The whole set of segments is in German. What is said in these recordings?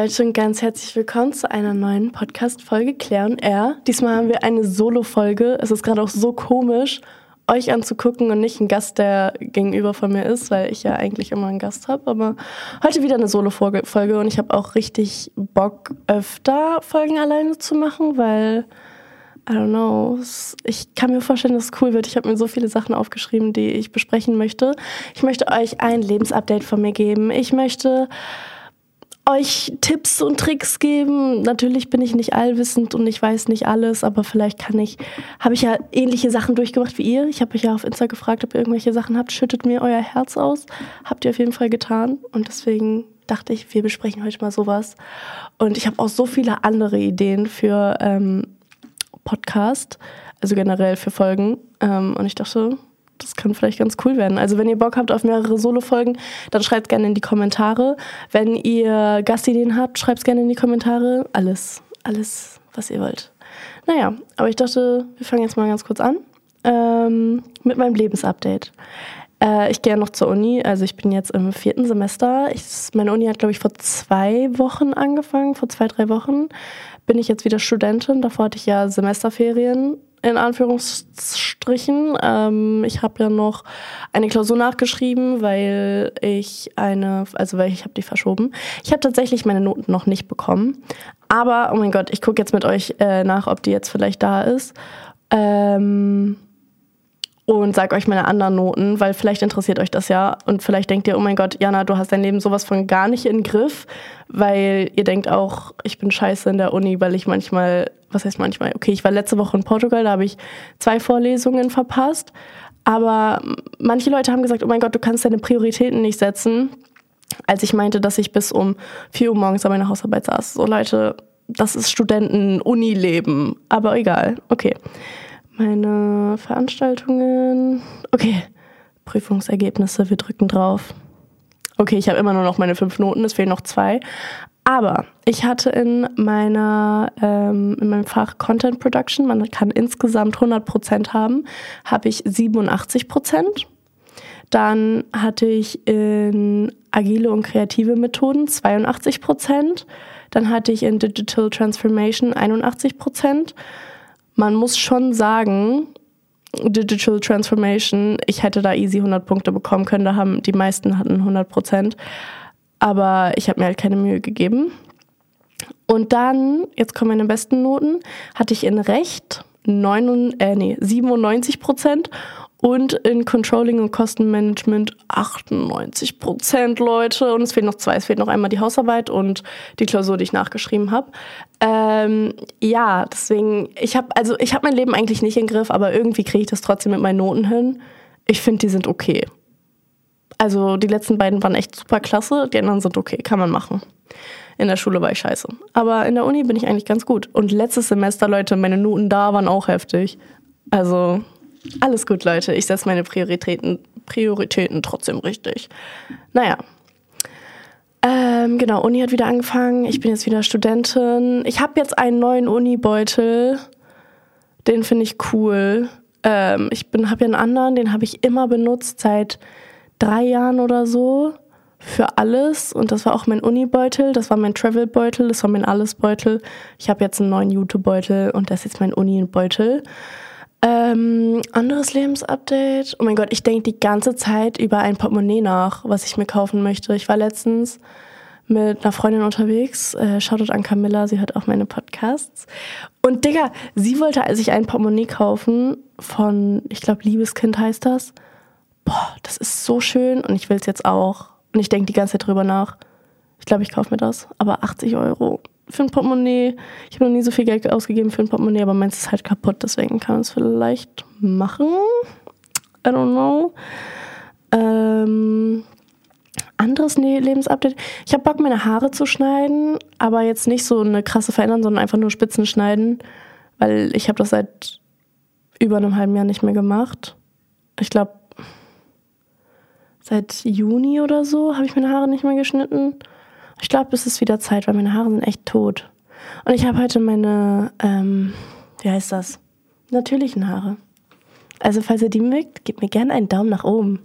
Leute und ganz herzlich willkommen zu einer neuen Podcast-Folge Claire und R. Diesmal haben wir eine Solo-Folge. Es ist gerade auch so komisch, euch anzugucken und nicht ein Gast, der gegenüber von mir ist, weil ich ja eigentlich immer einen Gast habe. Aber heute wieder eine Solo-Folge und ich habe auch richtig Bock, öfter Folgen alleine zu machen, weil, I don't know, ich kann mir vorstellen, dass es cool wird. Ich habe mir so viele Sachen aufgeschrieben, die ich besprechen möchte. Ich möchte euch ein Lebensupdate von mir geben. Ich möchte euch Tipps und Tricks geben. Natürlich bin ich nicht allwissend und ich weiß nicht alles, aber vielleicht kann ich, habe ich ja ähnliche Sachen durchgemacht wie ihr. Ich habe euch ja auf Insta gefragt, ob ihr irgendwelche Sachen habt. Schüttet mir euer Herz aus. Habt ihr auf jeden Fall getan. Und deswegen dachte ich, wir besprechen heute mal sowas. Und ich habe auch so viele andere Ideen für ähm, Podcast, also generell für Folgen. Ähm, und ich dachte, das kann vielleicht ganz cool werden. Also wenn ihr Bock habt auf mehrere Solo-Folgen, dann schreibt gerne in die Kommentare. Wenn ihr Gastideen habt, schreibt gerne in die Kommentare. Alles, alles, was ihr wollt. Naja, aber ich dachte, wir fangen jetzt mal ganz kurz an ähm, mit meinem Lebensupdate. Äh, ich gehe ja noch zur Uni, also ich bin jetzt im vierten Semester. Ich, meine Uni hat, glaube ich, vor zwei Wochen angefangen, vor zwei, drei Wochen bin ich jetzt wieder Studentin. Davor hatte ich ja Semesterferien in Anführungsstrichen. Ähm, ich habe ja noch eine Klausur nachgeschrieben, weil ich eine, also weil ich habe die verschoben. Ich habe tatsächlich meine Noten noch nicht bekommen. Aber, oh mein Gott, ich gucke jetzt mit euch äh, nach, ob die jetzt vielleicht da ist. Ähm, und sag euch meine anderen Noten, weil vielleicht interessiert euch das ja und vielleicht denkt ihr, oh mein Gott, Jana, du hast dein Leben sowas von gar nicht in Griff, weil ihr denkt auch, ich bin scheiße in der Uni, weil ich manchmal, was heißt manchmal, okay, ich war letzte Woche in Portugal, da habe ich zwei Vorlesungen verpasst, aber manche Leute haben gesagt, oh mein Gott, du kannst deine Prioritäten nicht setzen, als ich meinte, dass ich bis um 4 Uhr morgens an meiner Hausarbeit saß. So Leute, das ist Studenten-Uni-Leben, aber egal, okay meine Veranstaltungen. Okay, Prüfungsergebnisse, wir drücken drauf. Okay, ich habe immer nur noch meine fünf Noten, es fehlen noch zwei. Aber ich hatte in meiner ähm, in meinem Fach Content Production, man kann insgesamt 100% haben, habe ich 87%. Dann hatte ich in agile und kreative Methoden 82%. Dann hatte ich in Digital Transformation 81% man muss schon sagen, Digital Transformation, ich hätte da easy 100 Punkte bekommen können, da haben die meisten hatten 100 Prozent, aber ich habe mir halt keine Mühe gegeben. Und dann, jetzt kommen meine besten Noten, hatte ich in Recht 9, äh, nee, 97 Prozent und in Controlling und Kostenmanagement 98 Prozent, Leute. Und es fehlen noch zwei. Es fehlt noch einmal die Hausarbeit und die Klausur, die ich nachgeschrieben habe. Ähm, ja, deswegen, ich habe also ich habe mein Leben eigentlich nicht im Griff, aber irgendwie kriege ich das trotzdem mit meinen Noten hin. Ich finde, die sind okay. Also die letzten beiden waren echt super klasse, die anderen sind okay, kann man machen. In der Schule war ich scheiße. Aber in der Uni bin ich eigentlich ganz gut. Und letztes Semester, Leute, meine Noten da waren auch heftig. Also alles gut, Leute. Ich setze meine Prioritäten, Prioritäten trotzdem richtig. Naja. Ähm, genau, Uni hat wieder angefangen. Ich bin jetzt wieder Studentin. Ich habe jetzt einen neuen Uni-Beutel. Den finde ich cool. Ähm, ich habe ja einen anderen, den habe ich immer benutzt seit drei Jahren oder so für alles. Und das war auch mein Uni-Beutel, das war mein Travel-Beutel, das war mein Alles-Beutel. Ich habe jetzt einen neuen YouTube-Beutel und das ist jetzt mein Uni-Beutel. Ähm, anderes Lebensupdate. Oh mein Gott, ich denke die ganze Zeit über ein Portemonnaie nach, was ich mir kaufen möchte. Ich war letztens mit einer Freundin unterwegs. Äh, Shoutout an Camilla, sie hört auch meine Podcasts. Und Digga, sie wollte sich ein Portemonnaie kaufen von, ich glaube, Liebeskind heißt das. Boah, das ist so schön und ich will es jetzt auch. Und ich denke die ganze Zeit drüber nach. Ich glaube, ich kaufe mir das. Aber 80 Euro für ein Portemonnaie. Ich habe noch nie so viel Geld ausgegeben für ein Portemonnaie, aber meins ist halt kaputt, deswegen kann man es vielleicht machen. I don't know. Ähm, anderes ne-, Lebensupdate. Ich habe Bock, meine Haare zu schneiden, aber jetzt nicht so eine krasse verändern, sondern einfach nur Spitzen schneiden, weil ich habe das seit über einem halben Jahr nicht mehr gemacht. Ich glaube, seit Juni oder so habe ich meine Haare nicht mehr geschnitten. Ich glaube, es ist wieder Zeit, weil meine Haare sind echt tot. Und ich habe heute meine, ähm, wie heißt das? Natürlichen Haare. Also falls ihr die mögt, gebt mir gerne einen Daumen nach oben.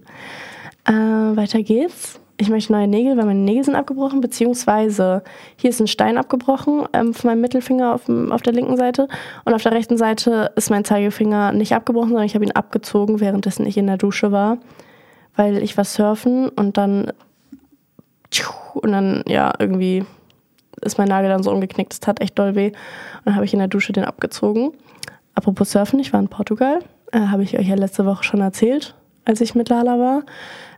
Äh, weiter geht's. ich möchte neue Nägel, weil meine Nägel sind abgebrochen, beziehungsweise hier ist ein Stein abgebrochen ähm, von meinem Mittelfinger auf, auf der linken Seite und auf der rechten Seite ist mein Zeigefinger nicht abgebrochen, sondern ich habe ihn abgezogen, währenddessen ich in der Dusche war, weil ich war surfen und dann und dann ja irgendwie ist mein Nagel dann so umgeknickt, es tat echt doll weh und dann habe ich in der Dusche den abgezogen. Apropos Surfen, ich war in Portugal, äh, habe ich euch ja letzte Woche schon erzählt, als ich mit Lala war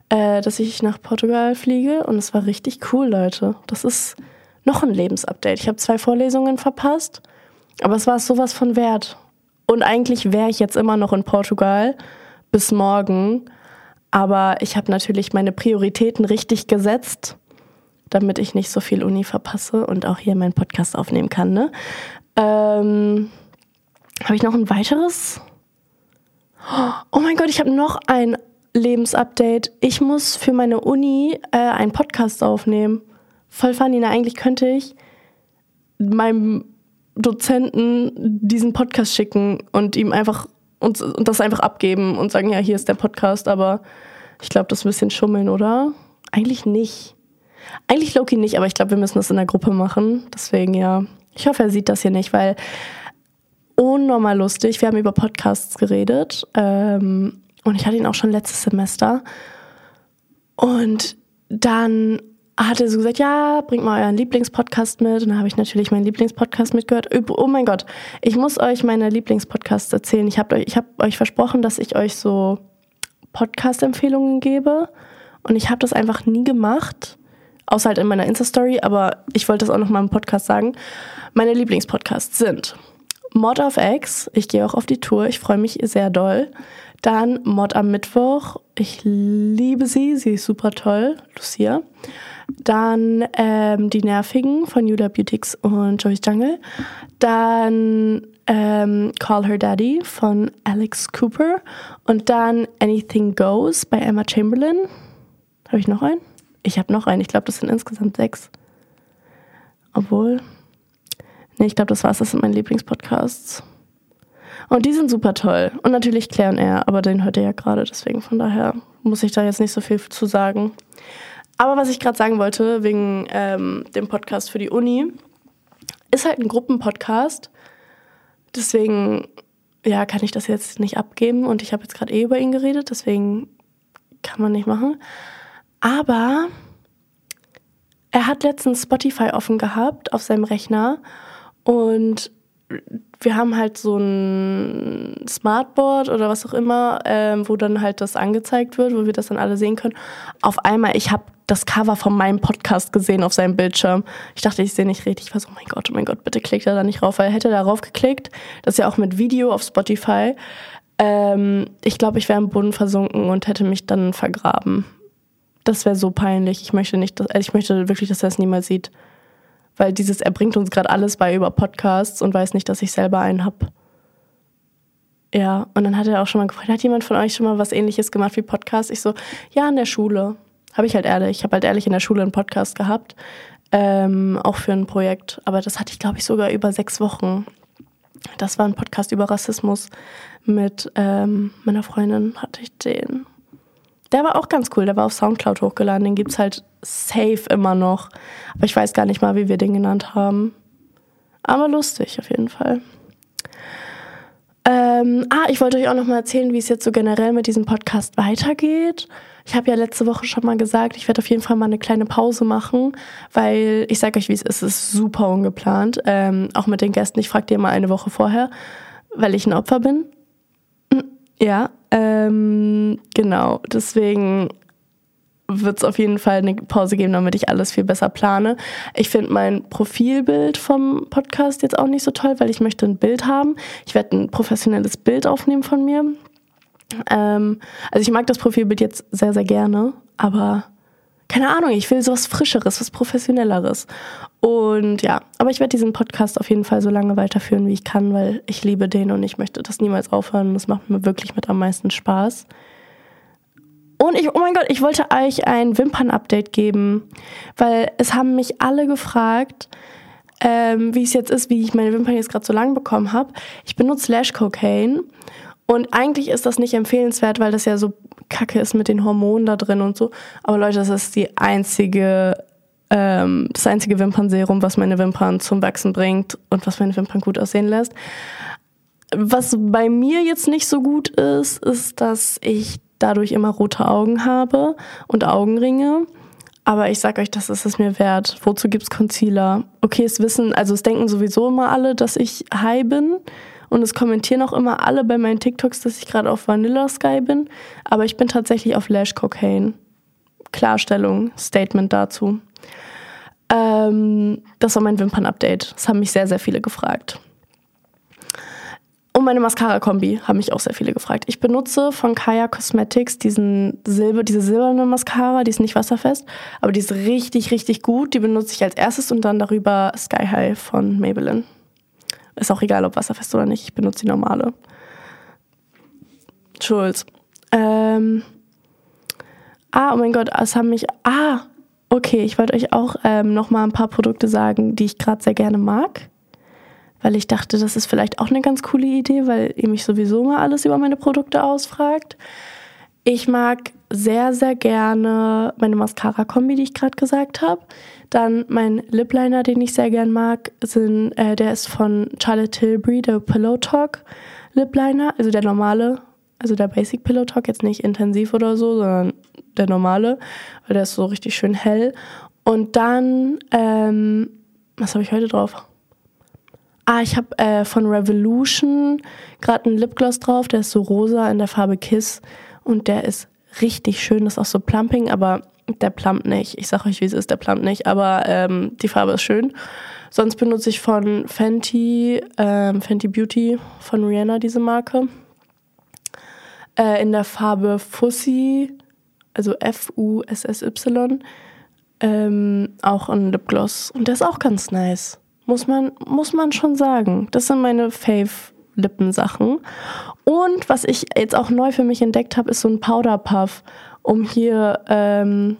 äh, dass ich nach Portugal fliege und es war richtig cool, Leute. Das ist noch ein Lebensupdate. Ich habe zwei Vorlesungen verpasst, aber es war sowas von wert. Und eigentlich wäre ich jetzt immer noch in Portugal bis morgen, aber ich habe natürlich meine Prioritäten richtig gesetzt, damit ich nicht so viel Uni verpasse und auch hier meinen Podcast aufnehmen kann. Ne? Ähm, habe ich noch ein weiteres? Oh mein Gott, ich habe noch ein Lebensupdate. Ich muss für meine Uni äh, einen Podcast aufnehmen. Voll funny, na, eigentlich könnte ich meinem Dozenten diesen Podcast schicken und ihm einfach und, und das einfach abgeben und sagen, ja, hier ist der Podcast, aber ich glaube, das ist ein bisschen schummeln, oder? Eigentlich nicht. Eigentlich Loki nicht, aber ich glaube, wir müssen das in der Gruppe machen. Deswegen ja. Ich hoffe, er sieht das hier nicht, weil unnormal lustig. Wir haben über Podcasts geredet. Ähm, und ich hatte ihn auch schon letztes Semester. Und dann hat er so gesagt, ja, bringt mal euren Lieblingspodcast mit. Und dann habe ich natürlich meinen Lieblingspodcast mitgehört. Oh mein Gott, ich muss euch meine Lieblingspodcasts erzählen. Ich habe euch, hab euch versprochen, dass ich euch so Podcast-Empfehlungen gebe. Und ich habe das einfach nie gemacht. Außer halt in meiner Insta-Story. Aber ich wollte das auch noch mal im Podcast sagen. Meine Lieblingspodcasts sind Mod of X. Ich gehe auch auf die Tour. Ich freue mich sehr doll. Dann Mod am Mittwoch. Ich liebe sie. Sie ist super toll. Lucia. Dann ähm, Die Nervigen von Julia Beautix und Joyce Jungle. Dann ähm, Call Her Daddy von Alex Cooper. Und dann Anything Goes bei Emma Chamberlain. Habe ich noch einen? Ich habe noch einen. Ich glaube, das sind insgesamt sechs. Obwohl. Nee, ich glaube, das war's. Das sind meine Lieblingspodcasts. Und die sind super toll. Und natürlich Claire und er, aber den hört ihr ja gerade, deswegen von daher muss ich da jetzt nicht so viel zu sagen. Aber was ich gerade sagen wollte, wegen ähm, dem Podcast für die Uni, ist halt ein Gruppenpodcast. Deswegen, ja, kann ich das jetzt nicht abgeben. Und ich habe jetzt gerade eh über ihn geredet, deswegen kann man nicht machen. Aber er hat letztens Spotify offen gehabt auf seinem Rechner und wir haben halt so ein Smartboard oder was auch immer, ähm, wo dann halt das angezeigt wird, wo wir das dann alle sehen können. Auf einmal, ich habe das Cover von meinem Podcast gesehen auf seinem Bildschirm. Ich dachte, ich sehe nicht richtig. Ich war so, oh mein Gott, oh mein Gott, bitte klickt er da nicht rauf, weil er hätte da rauf geklickt. Das ist ja auch mit Video auf Spotify. Ähm, ich glaube, ich wäre im Boden versunken und hätte mich dann vergraben. Das wäre so peinlich. Ich möchte nicht, dass, also ich möchte wirklich, dass er es niemals sieht. Weil dieses, er bringt uns gerade alles bei über Podcasts und weiß nicht, dass ich selber einen habe. Ja, und dann hat er auch schon mal gefragt, hat jemand von euch schon mal was ähnliches gemacht wie Podcast? Ich so, ja, in der Schule. Habe ich halt ehrlich. Ich habe halt ehrlich in der Schule einen Podcast gehabt. Ähm, auch für ein Projekt. Aber das hatte ich, glaube ich, sogar über sechs Wochen. Das war ein Podcast über Rassismus. Mit ähm, meiner Freundin hatte ich den. Der war auch ganz cool. Der war auf Soundcloud hochgeladen. Den gibt es halt safe immer noch. Aber ich weiß gar nicht mal, wie wir den genannt haben. Aber lustig auf jeden Fall. Ähm, ah, ich wollte euch auch noch mal erzählen, wie es jetzt so generell mit diesem Podcast weitergeht. Ich habe ja letzte Woche schon mal gesagt, ich werde auf jeden Fall mal eine kleine Pause machen, weil ich sage euch, wie es ist, es ist super ungeplant. Ähm, auch mit den Gästen. Ich frage dir mal eine Woche vorher, weil ich ein Opfer bin. Ja, ähm, genau. Deswegen wird es auf jeden Fall eine Pause geben, damit ich alles viel besser plane. Ich finde mein Profilbild vom Podcast jetzt auch nicht so toll, weil ich möchte ein Bild haben. Ich werde ein professionelles Bild aufnehmen von mir. Ähm, also ich mag das Profilbild jetzt sehr, sehr gerne, aber keine Ahnung, ich will sowas Frischeres, was Professionelleres. Und ja, aber ich werde diesen Podcast auf jeden Fall so lange weiterführen, wie ich kann, weil ich liebe den und ich möchte das niemals aufhören. Das macht mir wirklich mit am meisten Spaß. Und ich, oh mein Gott, ich wollte euch ein Wimpern-Update geben, weil es haben mich alle gefragt, ähm, wie es jetzt ist, wie ich meine Wimpern jetzt gerade so lang bekommen habe. Ich benutze Lash Cocaine und eigentlich ist das nicht empfehlenswert, weil das ja so kacke ist mit den Hormonen da drin und so. Aber Leute, das ist die einzige, ähm, das einzige Wimpernserum, was meine Wimpern zum Wachsen bringt und was meine Wimpern gut aussehen lässt. Was bei mir jetzt nicht so gut ist, ist, dass ich dadurch immer rote Augen habe und Augenringe. Aber ich sag euch, das ist es mir wert. Wozu gibt's Concealer? Okay, es wissen, also es denken sowieso immer alle, dass ich high bin. Und es kommentieren auch immer alle bei meinen TikToks, dass ich gerade auf Vanilla Sky bin. Aber ich bin tatsächlich auf Lash Cocaine. Klarstellung, Statement dazu. Ähm, das war mein Wimpern-Update. Das haben mich sehr, sehr viele gefragt. Meine Mascara-Kombi haben mich auch sehr viele gefragt. Ich benutze von Kaya Cosmetics diesen Silber, diese silberne Mascara, die ist nicht wasserfest, aber die ist richtig, richtig gut. Die benutze ich als erstes und dann darüber Sky High von Maybelline. Ist auch egal, ob wasserfest oder nicht, ich benutze die normale. Schulz. Ähm. Ah, oh mein Gott, es haben mich. Ah, okay, ich wollte euch auch ähm, noch mal ein paar Produkte sagen, die ich gerade sehr gerne mag weil ich dachte, das ist vielleicht auch eine ganz coole Idee, weil ihr mich sowieso mal alles über meine Produkte ausfragt. Ich mag sehr, sehr gerne meine Mascara-Kombi, die ich gerade gesagt habe. Dann mein Lip Liner, den ich sehr gern mag, sind, äh, der ist von Charlotte Tilbury, der Pillow Talk Lip Liner, also der normale, also der Basic Pillow Talk, jetzt nicht intensiv oder so, sondern der normale, weil der ist so richtig schön hell. Und dann, ähm, was habe ich heute drauf? Ah, ich habe äh, von Revolution gerade einen Lipgloss drauf, der ist so rosa in der Farbe Kiss und der ist richtig schön, das ist auch so plumping, aber der plumpt nicht. Ich sag euch, wie es ist, der plumpt nicht, aber ähm, die Farbe ist schön. Sonst benutze ich von Fenty, ähm, Fenty Beauty von Rihanna diese Marke. Äh, in der Farbe Fussy, also F-U-S-S-Y, ähm, auch ein Lipgloss. Und der ist auch ganz nice. Muss man, muss man schon sagen. Das sind meine Fave-Lippensachen. Und was ich jetzt auch neu für mich entdeckt habe, ist so ein Powder-Puff, um hier ähm,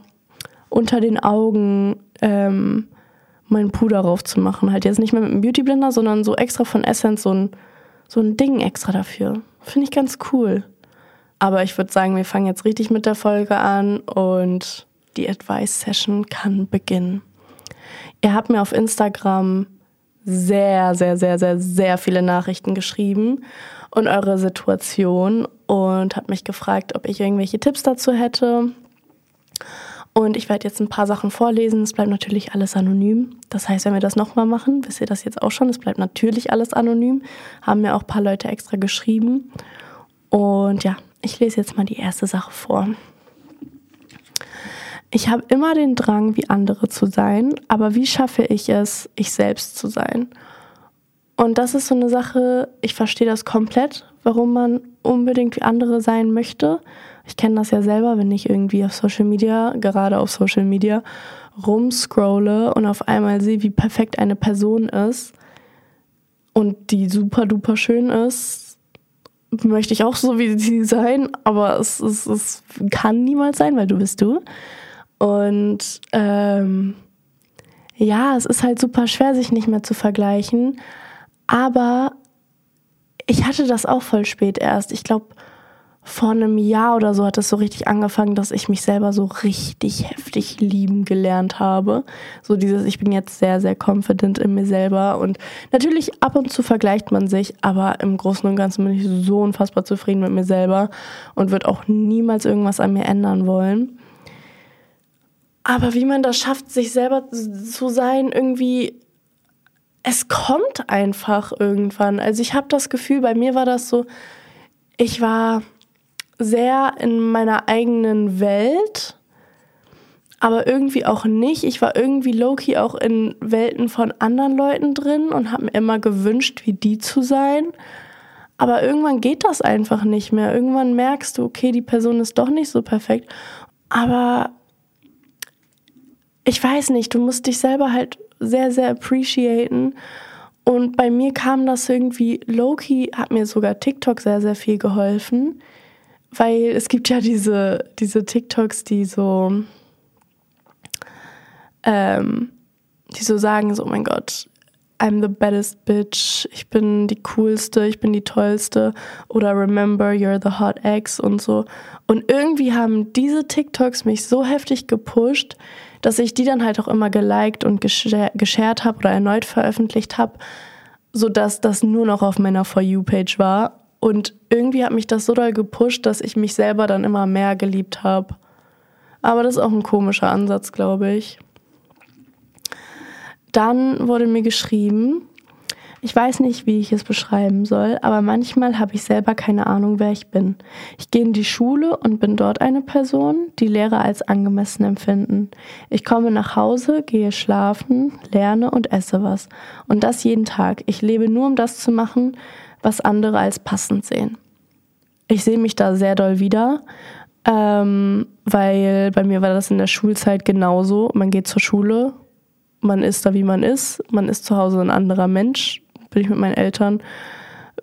unter den Augen ähm, meinen Puder drauf zu machen. Halt jetzt nicht mehr mit einem Beauty Blender, sondern so extra von Essence, so ein, so ein Ding extra dafür. Finde ich ganz cool. Aber ich würde sagen, wir fangen jetzt richtig mit der Folge an und die Advice Session kann beginnen. Ihr habt mir auf Instagram sehr, sehr, sehr, sehr, sehr viele Nachrichten geschrieben und eure Situation und hat mich gefragt, ob ich irgendwelche Tipps dazu hätte. Und ich werde jetzt ein paar Sachen vorlesen. Es bleibt natürlich alles anonym. Das heißt, wenn wir das nochmal machen, wisst ihr das jetzt auch schon, es bleibt natürlich alles anonym. Haben mir auch ein paar Leute extra geschrieben. Und ja, ich lese jetzt mal die erste Sache vor. Ich habe immer den Drang, wie andere zu sein, aber wie schaffe ich es, ich selbst zu sein? Und das ist so eine Sache, ich verstehe das komplett, warum man unbedingt wie andere sein möchte. Ich kenne das ja selber, wenn ich irgendwie auf Social Media, gerade auf Social Media, rumscrolle und auf einmal sehe, wie perfekt eine Person ist und die super duper schön ist, möchte ich auch so wie sie sein, aber es, es, es kann niemals sein, weil du bist du. Und ähm, ja, es ist halt super schwer, sich nicht mehr zu vergleichen. Aber ich hatte das auch voll spät erst. Ich glaube, vor einem Jahr oder so hat es so richtig angefangen, dass ich mich selber so richtig heftig lieben gelernt habe. So dieses, ich bin jetzt sehr, sehr confident in mir selber. Und natürlich ab und zu vergleicht man sich, aber im Großen und Ganzen bin ich so unfassbar zufrieden mit mir selber und würde auch niemals irgendwas an mir ändern wollen. Aber wie man das schafft, sich selber zu sein, irgendwie, es kommt einfach irgendwann. Also ich habe das Gefühl, bei mir war das so, ich war sehr in meiner eigenen Welt, aber irgendwie auch nicht. Ich war irgendwie low-key auch in Welten von anderen Leuten drin und habe mir immer gewünscht, wie die zu sein. Aber irgendwann geht das einfach nicht mehr. Irgendwann merkst du, okay, die Person ist doch nicht so perfekt. Aber ich weiß nicht, du musst dich selber halt sehr, sehr appreciaten. Und bei mir kam das irgendwie, Loki hat mir sogar TikTok sehr, sehr viel geholfen, weil es gibt ja diese, diese TikToks, die so, ähm, die so sagen, so, oh mein Gott, I'm the baddest bitch, ich bin die coolste, ich bin die tollste oder remember you're the hot ex und so. Und irgendwie haben diese TikToks mich so heftig gepusht, dass ich die dann halt auch immer geliked und geshared habe oder erneut veröffentlicht habe, sodass das nur noch auf meiner For You-Page war. Und irgendwie hat mich das so doll gepusht, dass ich mich selber dann immer mehr geliebt habe. Aber das ist auch ein komischer Ansatz, glaube ich. Dann wurde mir geschrieben, ich weiß nicht, wie ich es beschreiben soll, aber manchmal habe ich selber keine Ahnung, wer ich bin. Ich gehe in die Schule und bin dort eine Person, die Lehrer als angemessen empfinden. Ich komme nach Hause, gehe schlafen, lerne und esse was. Und das jeden Tag. Ich lebe nur, um das zu machen, was andere als passend sehen. Ich sehe mich da sehr doll wieder, ähm, weil bei mir war das in der Schulzeit genauso. Man geht zur Schule, man ist da, wie man ist, man ist zu Hause ein anderer Mensch, bin ich mit meinen Eltern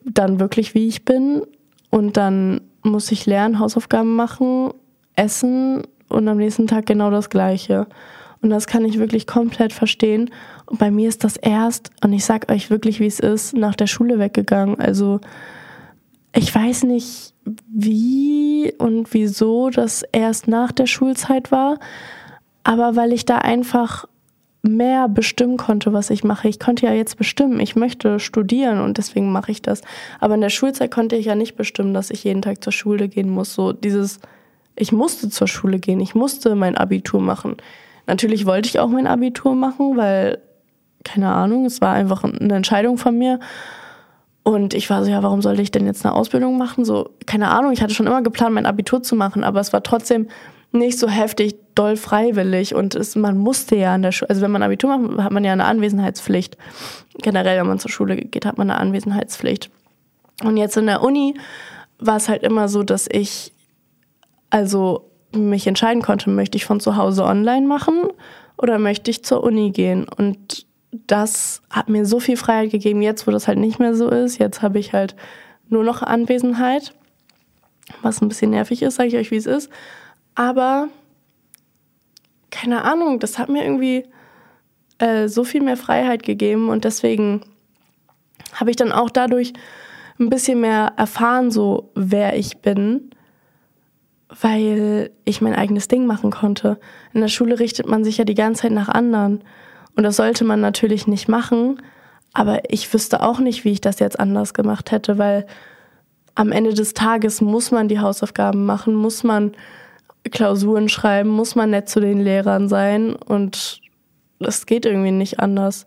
dann wirklich, wie ich bin. Und dann muss ich lernen, Hausaufgaben machen, essen und am nächsten Tag genau das Gleiche. Und das kann ich wirklich komplett verstehen. Und bei mir ist das erst, und ich sag euch wirklich, wie es ist, nach der Schule weggegangen. Also ich weiß nicht, wie und wieso das erst nach der Schulzeit war, aber weil ich da einfach mehr bestimmen konnte, was ich mache. Ich konnte ja jetzt bestimmen, ich möchte studieren und deswegen mache ich das. Aber in der Schulzeit konnte ich ja nicht bestimmen, dass ich jeden Tag zur Schule gehen muss. So dieses, ich musste zur Schule gehen, ich musste mein Abitur machen. Natürlich wollte ich auch mein Abitur machen, weil, keine Ahnung, es war einfach eine Entscheidung von mir. Und ich war so, ja, warum sollte ich denn jetzt eine Ausbildung machen? So, keine Ahnung, ich hatte schon immer geplant, mein Abitur zu machen, aber es war trotzdem nicht so heftig doll freiwillig und es, man musste ja an der Schule, also wenn man Abitur macht, hat man ja eine Anwesenheitspflicht. Generell, wenn man zur Schule geht, hat man eine Anwesenheitspflicht. Und jetzt in der Uni war es halt immer so, dass ich also mich entscheiden konnte, möchte ich von zu Hause online machen oder möchte ich zur Uni gehen. Und das hat mir so viel Freiheit gegeben, jetzt wo das halt nicht mehr so ist. Jetzt habe ich halt nur noch Anwesenheit, was ein bisschen nervig ist, sage ich euch, wie es ist. Aber keine Ahnung, das hat mir irgendwie äh, so viel mehr Freiheit gegeben und deswegen habe ich dann auch dadurch ein bisschen mehr erfahren, so wer ich bin, weil ich mein eigenes Ding machen konnte. In der Schule richtet man sich ja die ganze Zeit nach anderen und das sollte man natürlich nicht machen, aber ich wüsste auch nicht, wie ich das jetzt anders gemacht hätte, weil am Ende des Tages muss man die Hausaufgaben machen, muss man Klausuren schreiben, muss man nett zu den Lehrern sein und das geht irgendwie nicht anders.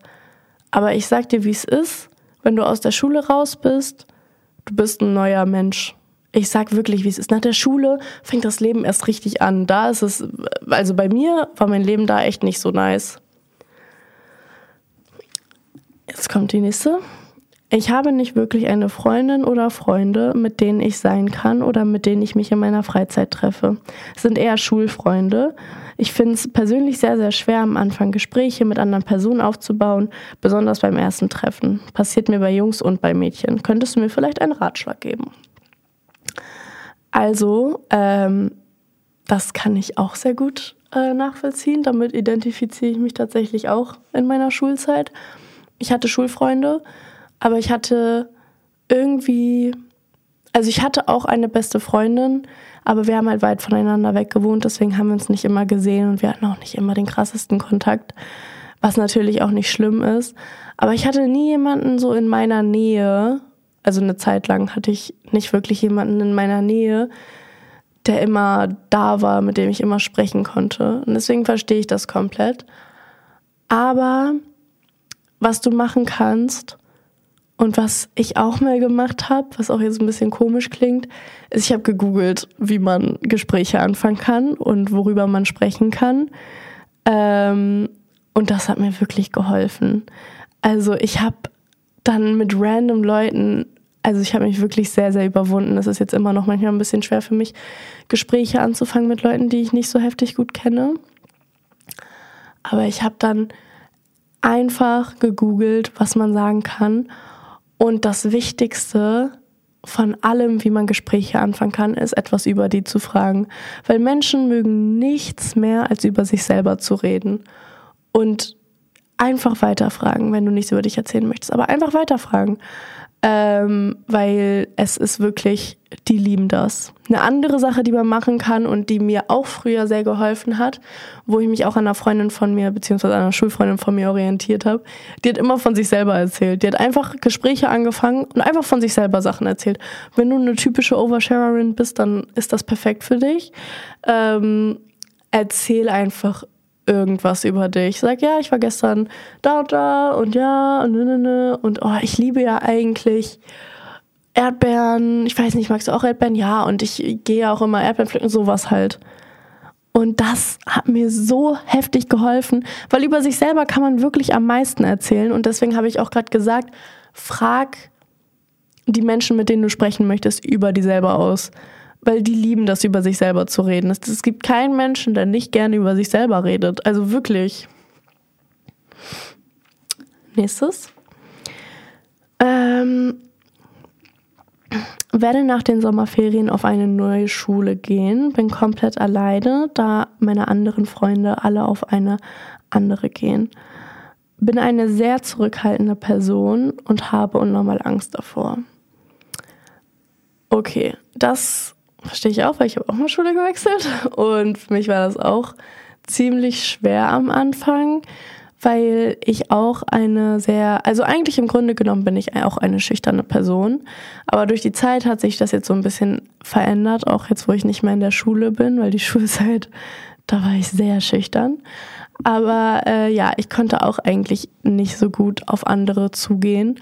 Aber ich sag dir, wie es ist, wenn du aus der Schule raus bist, du bist ein neuer Mensch. Ich sag wirklich, wie es ist. Nach der Schule fängt das Leben erst richtig an. Da ist es, also bei mir war mein Leben da echt nicht so nice. Jetzt kommt die nächste. Ich habe nicht wirklich eine Freundin oder Freunde, mit denen ich sein kann oder mit denen ich mich in meiner Freizeit treffe. Es sind eher Schulfreunde. Ich finde es persönlich sehr, sehr schwer, am Anfang Gespräche mit anderen Personen aufzubauen, besonders beim ersten Treffen. Passiert mir bei Jungs und bei Mädchen. Könntest du mir vielleicht einen Ratschlag geben? Also, ähm, das kann ich auch sehr gut äh, nachvollziehen. Damit identifiziere ich mich tatsächlich auch in meiner Schulzeit. Ich hatte Schulfreunde aber ich hatte irgendwie, also ich hatte auch eine beste Freundin, aber wir haben halt weit voneinander weg gewohnt, deswegen haben wir uns nicht immer gesehen und wir hatten auch nicht immer den krassesten Kontakt, was natürlich auch nicht schlimm ist. Aber ich hatte nie jemanden so in meiner Nähe, also eine Zeit lang hatte ich nicht wirklich jemanden in meiner Nähe, der immer da war, mit dem ich immer sprechen konnte. Und deswegen verstehe ich das komplett. Aber was du machen kannst, und was ich auch mal gemacht habe, was auch jetzt ein bisschen komisch klingt, ist, ich habe gegoogelt, wie man Gespräche anfangen kann und worüber man sprechen kann. Ähm, und das hat mir wirklich geholfen. Also ich habe dann mit random Leuten, also ich habe mich wirklich sehr, sehr überwunden. Das ist jetzt immer noch manchmal ein bisschen schwer für mich, Gespräche anzufangen mit Leuten, die ich nicht so heftig gut kenne. Aber ich habe dann einfach gegoogelt, was man sagen kann und das Wichtigste von allem, wie man Gespräche anfangen kann, ist etwas über die zu fragen. Weil Menschen mögen nichts mehr, als über sich selber zu reden. Und einfach weiterfragen, wenn du nichts über dich erzählen möchtest. Aber einfach weiterfragen. Ähm, weil es ist wirklich, die lieben das. Eine andere Sache, die man machen kann und die mir auch früher sehr geholfen hat, wo ich mich auch an einer Freundin von mir, beziehungsweise an einer Schulfreundin von mir orientiert habe, die hat immer von sich selber erzählt. Die hat einfach Gespräche angefangen und einfach von sich selber Sachen erzählt. Wenn du eine typische Oversharerin bist, dann ist das perfekt für dich. Ähm, erzähl einfach irgendwas über dich. Sag, ja, ich war gestern da und da und ja und ne, ne, ne. Und oh, ich liebe ja eigentlich Erdbeeren. Ich weiß nicht, magst du auch Erdbeeren? Ja, und ich gehe auch immer Erdbeeren pflücken, sowas halt. Und das hat mir so heftig geholfen, weil über sich selber kann man wirklich am meisten erzählen. Und deswegen habe ich auch gerade gesagt, frag die Menschen, mit denen du sprechen möchtest, über die selber aus weil die lieben das, über sich selber zu reden. Es, es gibt keinen Menschen, der nicht gerne über sich selber redet. Also wirklich. Nächstes. Ähm, werde nach den Sommerferien auf eine neue Schule gehen. Bin komplett alleine, da meine anderen Freunde alle auf eine andere gehen. Bin eine sehr zurückhaltende Person und habe unnormal Angst davor. Okay, das verstehe ich auch, weil ich habe auch mal Schule gewechselt. Und für mich war das auch ziemlich schwer am Anfang, weil ich auch eine sehr, also eigentlich im Grunde genommen bin ich auch eine schüchterne Person, aber durch die Zeit hat sich das jetzt so ein bisschen verändert, auch jetzt, wo ich nicht mehr in der Schule bin, weil die Schulzeit, da war ich sehr schüchtern. Aber äh, ja, ich konnte auch eigentlich nicht so gut auf andere zugehen.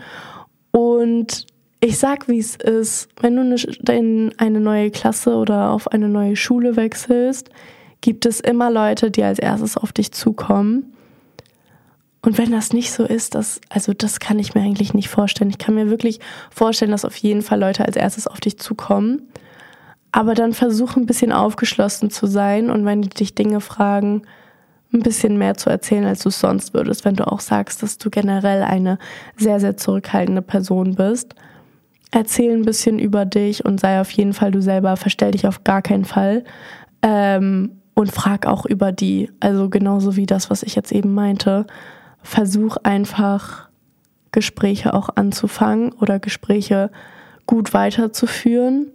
Und ich sag, wie es ist. Wenn du in eine neue Klasse oder auf eine neue Schule wechselst, gibt es immer Leute, die als erstes auf dich zukommen. Und wenn das nicht so ist, das, also das kann ich mir eigentlich nicht vorstellen. Ich kann mir wirklich vorstellen, dass auf jeden Fall Leute als erstes auf dich zukommen. Aber dann versuch ein bisschen aufgeschlossen zu sein und wenn die dich Dinge fragen, ein bisschen mehr zu erzählen, als du es sonst würdest, wenn du auch sagst, dass du generell eine sehr, sehr zurückhaltende Person bist erzähl ein bisschen über dich und sei auf jeden Fall du selber, verstell dich auf gar keinen Fall. Ähm, und frag auch über die, also genauso wie das, was ich jetzt eben meinte. Versuch einfach Gespräche auch anzufangen oder Gespräche gut weiterzuführen.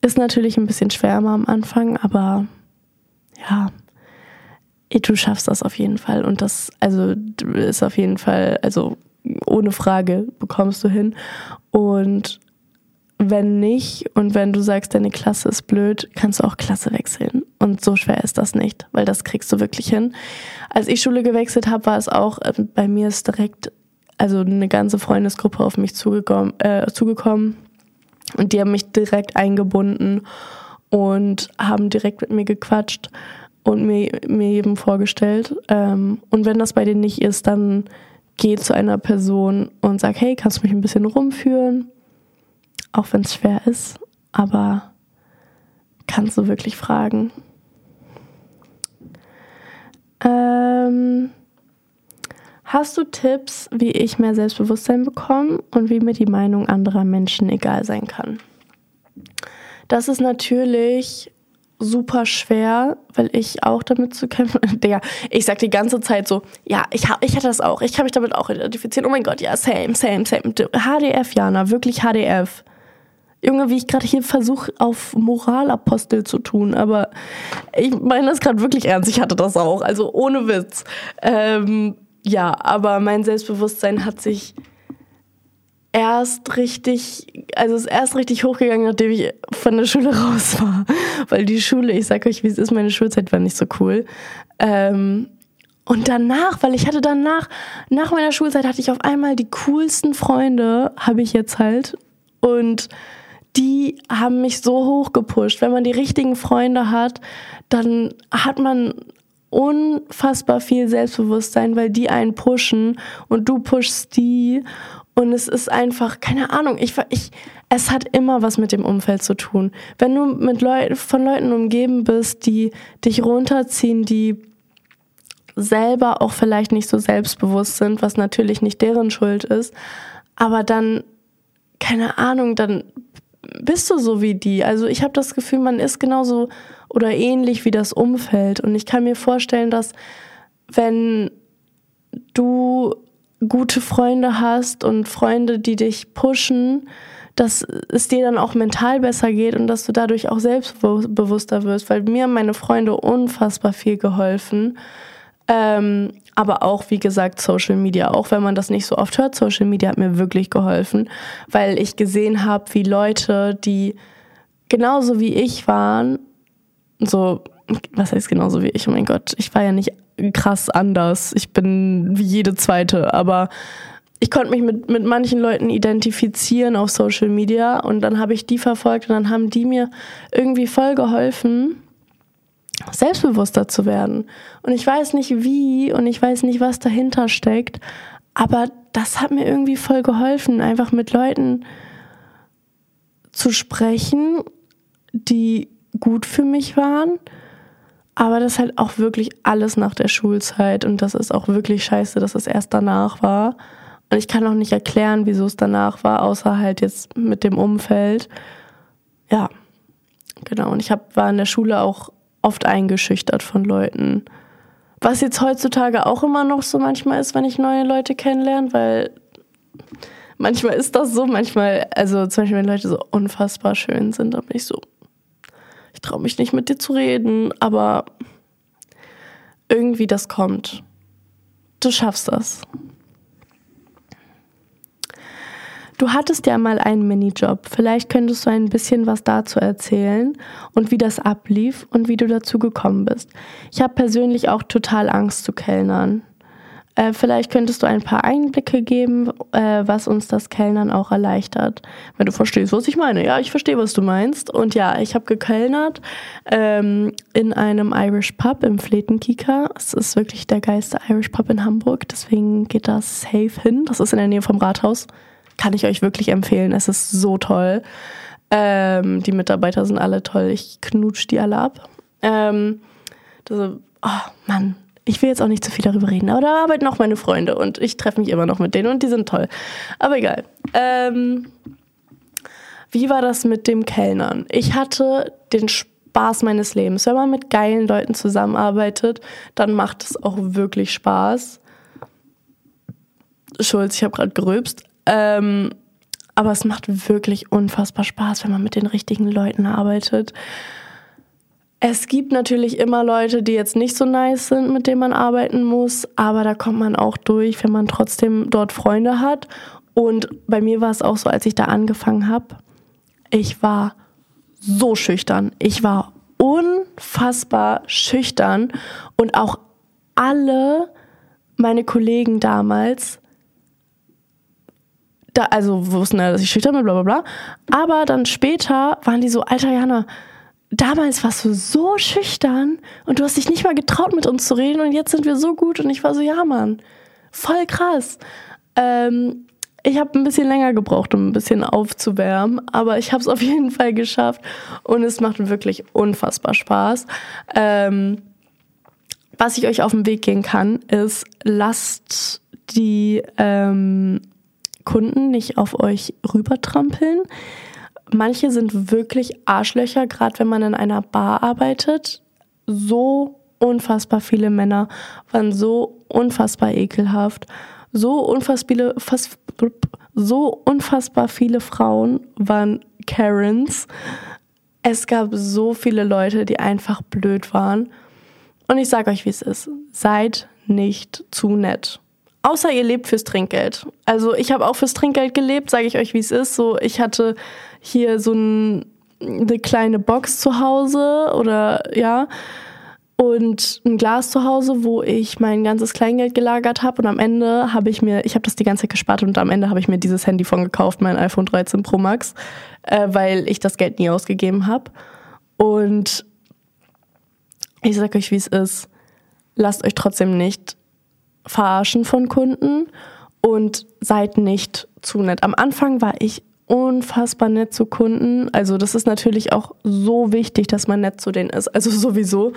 Ist natürlich ein bisschen schwer am Anfang, aber ja, du schaffst das auf jeden Fall. Und das, also ist auf jeden Fall, also ohne Frage bekommst du hin. Und wenn nicht und wenn du sagst, deine Klasse ist blöd, kannst du auch Klasse wechseln. Und so schwer ist das nicht, weil das kriegst du wirklich hin. Als ich Schule gewechselt habe, war es auch, äh, bei mir ist direkt, also eine ganze Freundesgruppe auf mich zugekommen, äh, zugekommen und die haben mich direkt eingebunden und haben direkt mit mir gequatscht und mir, mir jedem vorgestellt. Ähm, und wenn das bei denen nicht ist, dann geh zu einer Person und sag, hey, kannst du mich ein bisschen rumführen? Auch wenn es schwer ist, aber kannst du wirklich fragen. Ähm, hast du Tipps, wie ich mehr Selbstbewusstsein bekomme und wie mir die Meinung anderer Menschen egal sein kann? Das ist natürlich super schwer, weil ich auch damit zu kämpfen. Digga, ich sag die ganze Zeit so, ja, ich, ich hatte das auch, ich kann mich damit auch identifizieren. Oh mein Gott, ja, same, same, same. HDF, Jana, wirklich HDF. Junge, wie ich gerade hier versuche, auf Moralapostel zu tun, aber ich meine das gerade wirklich ernst. Ich hatte das auch, also ohne Witz. Ähm, ja, aber mein Selbstbewusstsein hat sich erst richtig, also ist erst richtig hochgegangen, nachdem ich von der Schule raus war. Weil die Schule, ich sag euch, wie es ist, meine Schulzeit war nicht so cool. Ähm, und danach, weil ich hatte danach, nach meiner Schulzeit hatte ich auf einmal die coolsten Freunde, habe ich jetzt halt. Und die haben mich so hoch gepusht. Wenn man die richtigen Freunde hat, dann hat man unfassbar viel Selbstbewusstsein, weil die einen pushen und du pushst die und es ist einfach keine Ahnung. Ich, ich es hat immer was mit dem Umfeld zu tun. Wenn du mit Leuten von Leuten umgeben bist, die dich runterziehen, die selber auch vielleicht nicht so selbstbewusst sind, was natürlich nicht deren Schuld ist, aber dann keine Ahnung, dann bist du so wie die. Also ich habe das Gefühl, man ist genauso oder ähnlich wie das Umfeld. Und ich kann mir vorstellen, dass wenn du gute Freunde hast und Freunde, die dich pushen, dass es dir dann auch mental besser geht und dass du dadurch auch selbstbewusster wirst, weil mir haben meine Freunde unfassbar viel geholfen. Ähm, aber auch, wie gesagt, Social Media. Auch wenn man das nicht so oft hört, Social Media hat mir wirklich geholfen, weil ich gesehen habe, wie Leute, die genauso wie ich waren, so, was heißt genauso wie ich? Oh mein Gott, ich war ja nicht krass anders. Ich bin wie jede zweite, aber ich konnte mich mit, mit manchen Leuten identifizieren auf Social Media und dann habe ich die verfolgt und dann haben die mir irgendwie voll geholfen, selbstbewusster zu werden. Und ich weiß nicht wie und ich weiß nicht, was dahinter steckt, aber das hat mir irgendwie voll geholfen, einfach mit Leuten zu sprechen, die gut für mich waren. Aber das halt auch wirklich alles nach der Schulzeit und das ist auch wirklich scheiße, dass es erst danach war. Und ich kann auch nicht erklären, wieso es danach war, außer halt jetzt mit dem Umfeld. Ja, genau. Und ich hab, war in der Schule auch oft eingeschüchtert von Leuten. Was jetzt heutzutage auch immer noch so manchmal ist, wenn ich neue Leute kennenlerne, weil manchmal ist das so, manchmal, also zum Beispiel, wenn Leute so unfassbar schön sind, dann bin ich so, ich traue mich nicht mit dir zu reden, aber irgendwie das kommt. Du schaffst das. Du hattest ja mal einen Minijob. Vielleicht könntest du ein bisschen was dazu erzählen und wie das ablief und wie du dazu gekommen bist. Ich habe persönlich auch total Angst zu Kellnern. Äh, vielleicht könntest du ein paar Einblicke geben, äh, was uns das Kellnern auch erleichtert. Wenn du verstehst, was ich meine. Ja, ich verstehe, was du meinst. Und ja, ich habe gekellnert ähm, in einem Irish Pub im Fletenkieker. Es ist wirklich der geilste Irish Pub in Hamburg. Deswegen geht das safe hin. Das ist in der Nähe vom Rathaus kann ich euch wirklich empfehlen. Es ist so toll. Ähm, die Mitarbeiter sind alle toll. Ich knutsch die alle ab. Ähm, das, oh Mann, ich will jetzt auch nicht zu viel darüber reden, aber da arbeiten auch meine Freunde und ich treffe mich immer noch mit denen und die sind toll. Aber egal. Ähm, wie war das mit dem Kellnern? Ich hatte den Spaß meines Lebens. Wenn man mit geilen Leuten zusammenarbeitet, dann macht es auch wirklich Spaß. Schulz, ich habe gerade gerülpst. Ähm, aber es macht wirklich unfassbar Spaß, wenn man mit den richtigen Leuten arbeitet. Es gibt natürlich immer Leute, die jetzt nicht so nice sind, mit denen man arbeiten muss, aber da kommt man auch durch, wenn man trotzdem dort Freunde hat. Und bei mir war es auch so, als ich da angefangen habe, ich war so schüchtern. Ich war unfassbar schüchtern und auch alle meine Kollegen damals da, also wussten ja, dass ich schüchtern bin, bla bla bla. Aber dann später waren die so, alter Jana, damals warst du so schüchtern und du hast dich nicht mal getraut, mit uns zu reden und jetzt sind wir so gut. Und ich war so, ja, Mann, voll krass. Ähm, ich habe ein bisschen länger gebraucht, um ein bisschen aufzuwärmen, aber ich habe es auf jeden Fall geschafft und es macht wirklich unfassbar Spaß. Ähm, was ich euch auf den Weg gehen kann, ist, lasst die ähm, Kunden nicht auf euch rübertrampeln. Manche sind wirklich Arschlöcher, gerade wenn man in einer Bar arbeitet. So unfassbar viele Männer waren so unfassbar ekelhaft. So unfassbar, fast, so unfassbar viele Frauen waren Karens. Es gab so viele Leute, die einfach blöd waren. Und ich sage euch, wie es ist. Seid nicht zu nett. Außer ihr lebt fürs Trinkgeld. Also ich habe auch fürs Trinkgeld gelebt, sage ich euch, wie es ist. So, ich hatte hier so ein, eine kleine Box zu Hause oder ja und ein Glas zu Hause, wo ich mein ganzes Kleingeld gelagert habe und am Ende habe ich mir, ich habe das die ganze Zeit gespart und am Ende habe ich mir dieses Handy von gekauft, mein iPhone 13 Pro Max, äh, weil ich das Geld nie ausgegeben habe. Und ich sage euch, wie es ist. Lasst euch trotzdem nicht verarschen von Kunden und seid nicht zu nett. Am Anfang war ich unfassbar nett zu Kunden. Also das ist natürlich auch so wichtig, dass man nett zu denen ist. Also sowieso.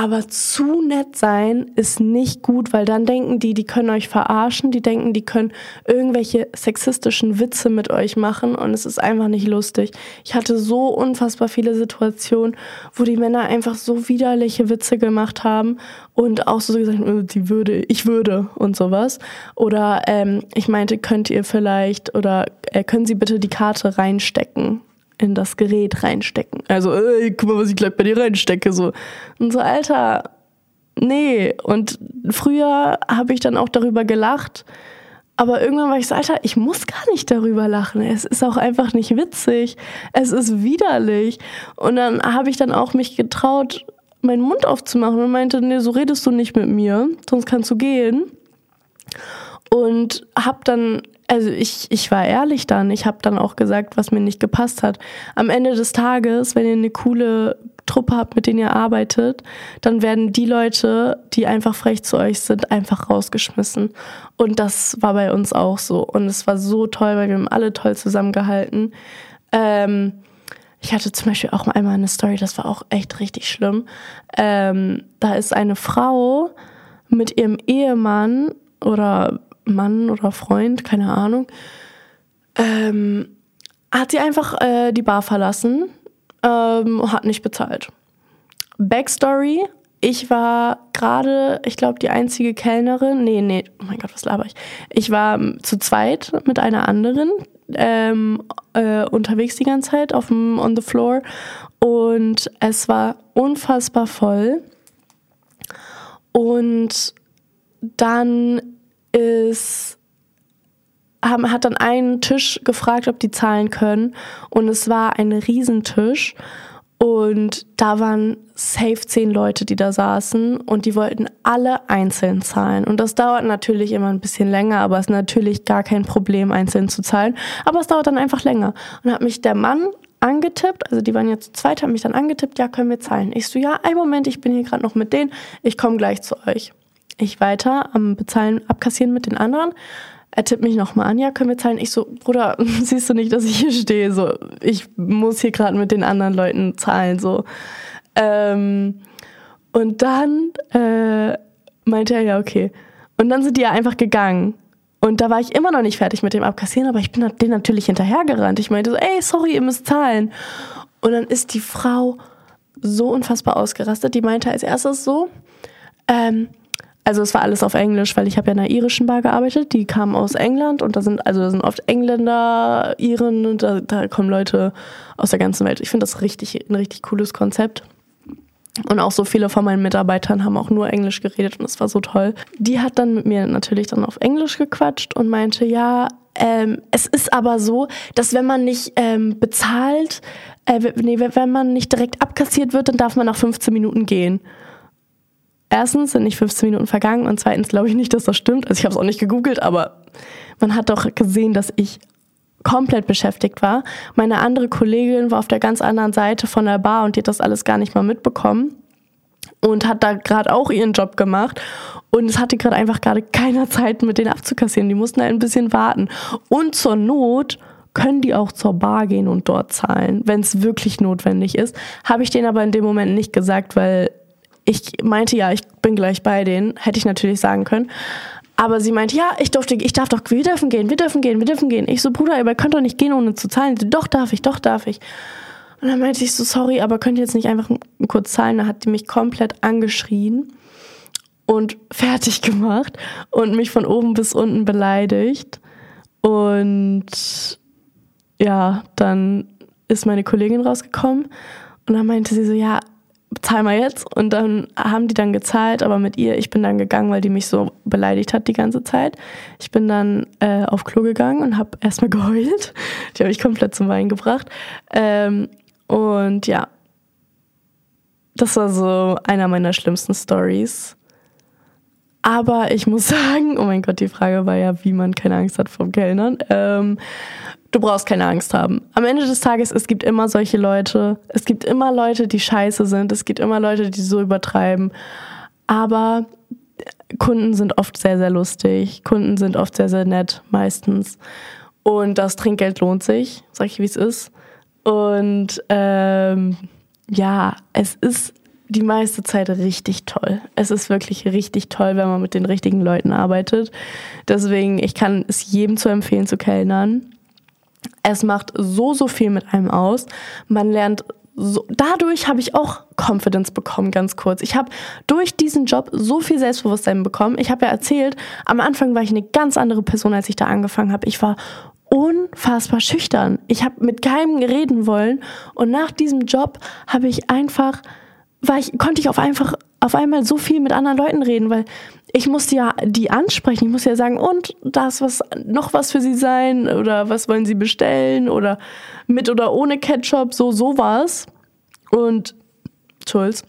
Aber zu nett sein ist nicht gut, weil dann denken die, die können euch verarschen, die denken, die können irgendwelche sexistischen Witze mit euch machen und es ist einfach nicht lustig. Ich hatte so unfassbar viele Situationen, wo die Männer einfach so widerliche Witze gemacht haben und auch so gesagt, äh, die würde, ich würde und sowas. Oder ähm, ich meinte, könnt ihr vielleicht oder äh, können Sie bitte die Karte reinstecken? In das Gerät reinstecken. Also, ey, guck mal, was ich gleich bei dir reinstecke. So. Und so, Alter, nee. Und früher habe ich dann auch darüber gelacht. Aber irgendwann war ich so, Alter, ich muss gar nicht darüber lachen. Es ist auch einfach nicht witzig. Es ist widerlich. Und dann habe ich dann auch mich getraut, meinen Mund aufzumachen und meinte, nee, so redest du nicht mit mir, sonst kannst du gehen. Und hab dann also ich, ich war ehrlich dann. Ich habe dann auch gesagt, was mir nicht gepasst hat. Am Ende des Tages, wenn ihr eine coole Truppe habt, mit denen ihr arbeitet, dann werden die Leute, die einfach frech zu euch sind, einfach rausgeschmissen. Und das war bei uns auch so. Und es war so toll, weil wir haben alle toll zusammengehalten. Ähm, ich hatte zum Beispiel auch einmal eine Story, das war auch echt richtig schlimm. Ähm, da ist eine Frau mit ihrem Ehemann oder Mann oder Freund, keine Ahnung, ähm, hat sie einfach äh, die Bar verlassen, ähm, hat nicht bezahlt. Backstory, ich war gerade, ich glaube, die einzige Kellnerin. Nee, nee, oh mein Gott, was laber ich? Ich war zu zweit mit einer anderen ähm, äh, unterwegs die ganze Zeit auf dem On the Floor und es war unfassbar voll. Und dann ist haben, hat dann einen Tisch gefragt, ob die zahlen können. Und es war ein Riesentisch. Und da waren safe zehn Leute, die da saßen. Und die wollten alle einzeln zahlen. Und das dauert natürlich immer ein bisschen länger, aber es ist natürlich gar kein Problem, einzeln zu zahlen. Aber es dauert dann einfach länger. Und hat mich der Mann angetippt, also die waren jetzt zu zweit, haben mich dann angetippt, ja, können wir zahlen. Ich so, ja, ein Moment, ich bin hier gerade noch mit denen, ich komme gleich zu euch ich weiter am Bezahlen, abkassieren mit den anderen. Er tippt mich nochmal an, ja, können wir zahlen? Ich so, Bruder, siehst du nicht, dass ich hier stehe? So, ich muss hier gerade mit den anderen Leuten zahlen. So. Ähm, und dann äh, meinte er, ja, okay. Und dann sind die ja einfach gegangen. Und da war ich immer noch nicht fertig mit dem Abkassieren, aber ich bin denen natürlich hinterhergerannt. Ich meinte so, ey, sorry, ihr müsst zahlen. Und dann ist die Frau so unfassbar ausgerastet. Die meinte als erstes so, ähm, also es war alles auf Englisch, weil ich habe ja in einer irischen Bar gearbeitet, die kamen aus England und da sind also da sind oft Engländer, Iren und da, da kommen Leute aus der ganzen Welt. Ich finde das richtig ein richtig cooles Konzept. Und auch so viele von meinen Mitarbeitern haben auch nur Englisch geredet und das war so toll. Die hat dann mit mir natürlich dann auf Englisch gequatscht und meinte, ja, ähm, es ist aber so, dass wenn man nicht ähm, bezahlt, äh, nee, wenn man nicht direkt abkassiert wird, dann darf man nach 15 Minuten gehen erstens sind nicht 15 Minuten vergangen und zweitens glaube ich nicht, dass das stimmt. Also ich habe es auch nicht gegoogelt, aber man hat doch gesehen, dass ich komplett beschäftigt war. Meine andere Kollegin war auf der ganz anderen Seite von der Bar und die hat das alles gar nicht mal mitbekommen und hat da gerade auch ihren Job gemacht und es hatte gerade einfach gerade keiner Zeit mit denen abzukassieren. Die mussten halt ein bisschen warten und zur Not können die auch zur Bar gehen und dort zahlen, wenn es wirklich notwendig ist. Habe ich denen aber in dem Moment nicht gesagt, weil ich meinte ja, ich bin gleich bei denen, hätte ich natürlich sagen können. Aber sie meinte, ja, ich durfte, ich darf doch, wir dürfen gehen, wir dürfen gehen, wir dürfen gehen. Ich so, Bruder, ihr könnt doch nicht gehen, ohne zu zahlen. Sie, doch darf ich, doch darf ich. Und dann meinte ich so, sorry, aber könnt ihr jetzt nicht einfach kurz zahlen? Da hat die mich komplett angeschrien und fertig gemacht und mich von oben bis unten beleidigt. Und ja, dann ist meine Kollegin rausgekommen und dann meinte sie so, ja, zahl mal jetzt. Und dann haben die dann gezahlt, aber mit ihr, ich bin dann gegangen, weil die mich so beleidigt hat die ganze Zeit. Ich bin dann äh, auf Klo gegangen und habe erstmal geheult. Die habe ich komplett zum Wein gebracht. Ähm, und ja, das war so einer meiner schlimmsten Stories. Aber ich muss sagen, oh mein Gott, die Frage war ja, wie man keine Angst hat vor Kellnern. Ähm, du brauchst keine Angst haben. Am Ende des Tages, es gibt immer solche Leute. Es gibt immer Leute, die scheiße sind. Es gibt immer Leute, die so übertreiben. Aber Kunden sind oft sehr, sehr lustig. Kunden sind oft sehr, sehr nett, meistens. Und das Trinkgeld lohnt sich, sag ich, wie es ist. Und ähm, ja, es ist die meiste Zeit richtig toll. Es ist wirklich richtig toll, wenn man mit den richtigen Leuten arbeitet. Deswegen, ich kann es jedem zu empfehlen zu kellnern. Es macht so, so viel mit einem aus. Man lernt so, dadurch habe ich auch Confidence bekommen, ganz kurz. Ich habe durch diesen Job so viel Selbstbewusstsein bekommen. Ich habe ja erzählt, am Anfang war ich eine ganz andere Person, als ich da angefangen habe. Ich war unfassbar schüchtern. Ich habe mit keinem reden wollen und nach diesem Job habe ich einfach war ich, konnte ich auf einfach auf einmal so viel mit anderen Leuten reden, weil ich musste ja die ansprechen. Ich musste ja sagen, und das was noch was für sie sein oder was wollen sie bestellen oder mit oder ohne Ketchup, so sowas. Und Schulz.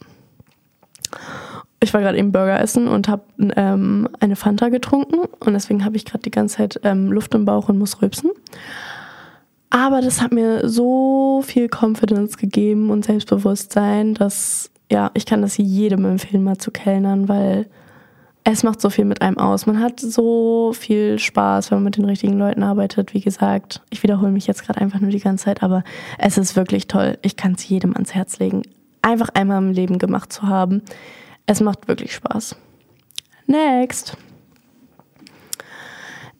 Ich war gerade eben Burger essen und habe ähm, eine Fanta getrunken und deswegen habe ich gerade die ganze Zeit ähm, Luft im Bauch und muss rülpsen. Aber das hat mir so viel Confidence gegeben und Selbstbewusstsein, dass ja, ich kann das jedem empfehlen, mal zu kellnern, weil es macht so viel mit einem aus. Man hat so viel Spaß, wenn man mit den richtigen Leuten arbeitet. Wie gesagt, ich wiederhole mich jetzt gerade einfach nur die ganze Zeit, aber es ist wirklich toll. Ich kann es jedem ans Herz legen, einfach einmal im Leben gemacht zu haben. Es macht wirklich Spaß. Next.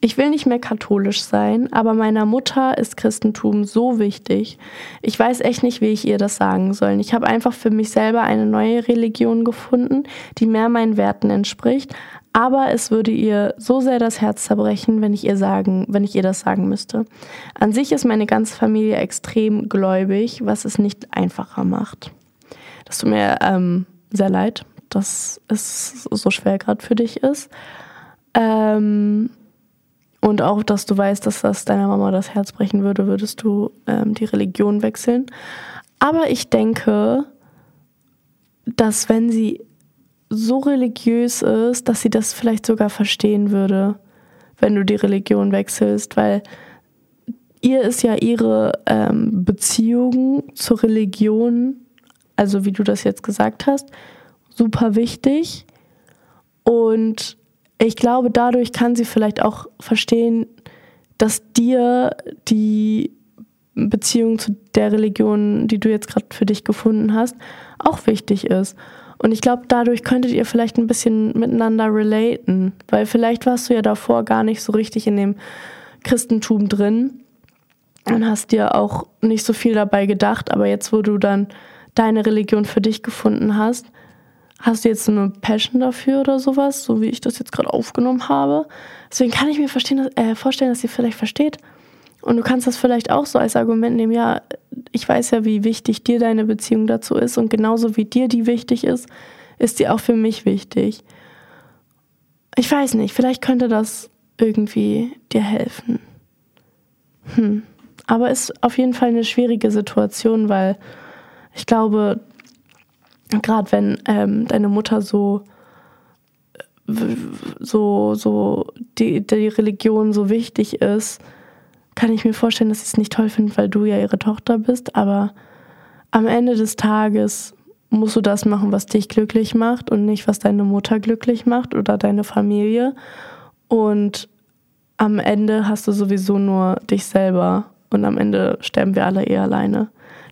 Ich will nicht mehr katholisch sein, aber meiner Mutter ist Christentum so wichtig. Ich weiß echt nicht, wie ich ihr das sagen soll. Ich habe einfach für mich selber eine neue Religion gefunden, die mehr meinen Werten entspricht, aber es würde ihr so sehr das Herz zerbrechen, wenn ich ihr sagen, wenn ich ihr das sagen müsste. An sich ist meine ganze Familie extrem gläubig, was es nicht einfacher macht. Das tut mir ähm, sehr leid, dass es so schwer gerade für dich ist. Ähm, und auch, dass du weißt, dass das deiner Mama das Herz brechen würde, würdest du ähm, die Religion wechseln. Aber ich denke, dass wenn sie so religiös ist, dass sie das vielleicht sogar verstehen würde, wenn du die Religion wechselst, weil ihr ist ja ihre ähm, Beziehung zur Religion, also wie du das jetzt gesagt hast, super wichtig. Und ich glaube, dadurch kann sie vielleicht auch verstehen, dass dir die Beziehung zu der Religion, die du jetzt gerade für dich gefunden hast, auch wichtig ist. Und ich glaube, dadurch könntet ihr vielleicht ein bisschen miteinander relaten, weil vielleicht warst du ja davor gar nicht so richtig in dem Christentum drin und hast dir auch nicht so viel dabei gedacht, aber jetzt, wo du dann deine Religion für dich gefunden hast, Hast du jetzt eine Passion dafür oder sowas, so wie ich das jetzt gerade aufgenommen habe? Deswegen kann ich mir verstehen, äh, vorstellen, dass sie vielleicht versteht. Und du kannst das vielleicht auch so als Argument nehmen, ja, ich weiß ja, wie wichtig dir deine Beziehung dazu ist und genauso wie dir die wichtig ist, ist die auch für mich wichtig. Ich weiß nicht, vielleicht könnte das irgendwie dir helfen. Hm. Aber ist auf jeden Fall eine schwierige Situation, weil ich glaube, gerade wenn ähm, deine Mutter so so so die, die Religion so wichtig ist, kann ich mir vorstellen, dass sie es nicht toll findet, weil du ja ihre Tochter bist. Aber am Ende des Tages musst du das machen, was dich glücklich macht und nicht, was deine Mutter glücklich macht oder deine Familie. Und am Ende hast du sowieso nur dich selber und am Ende sterben wir alle eh alleine.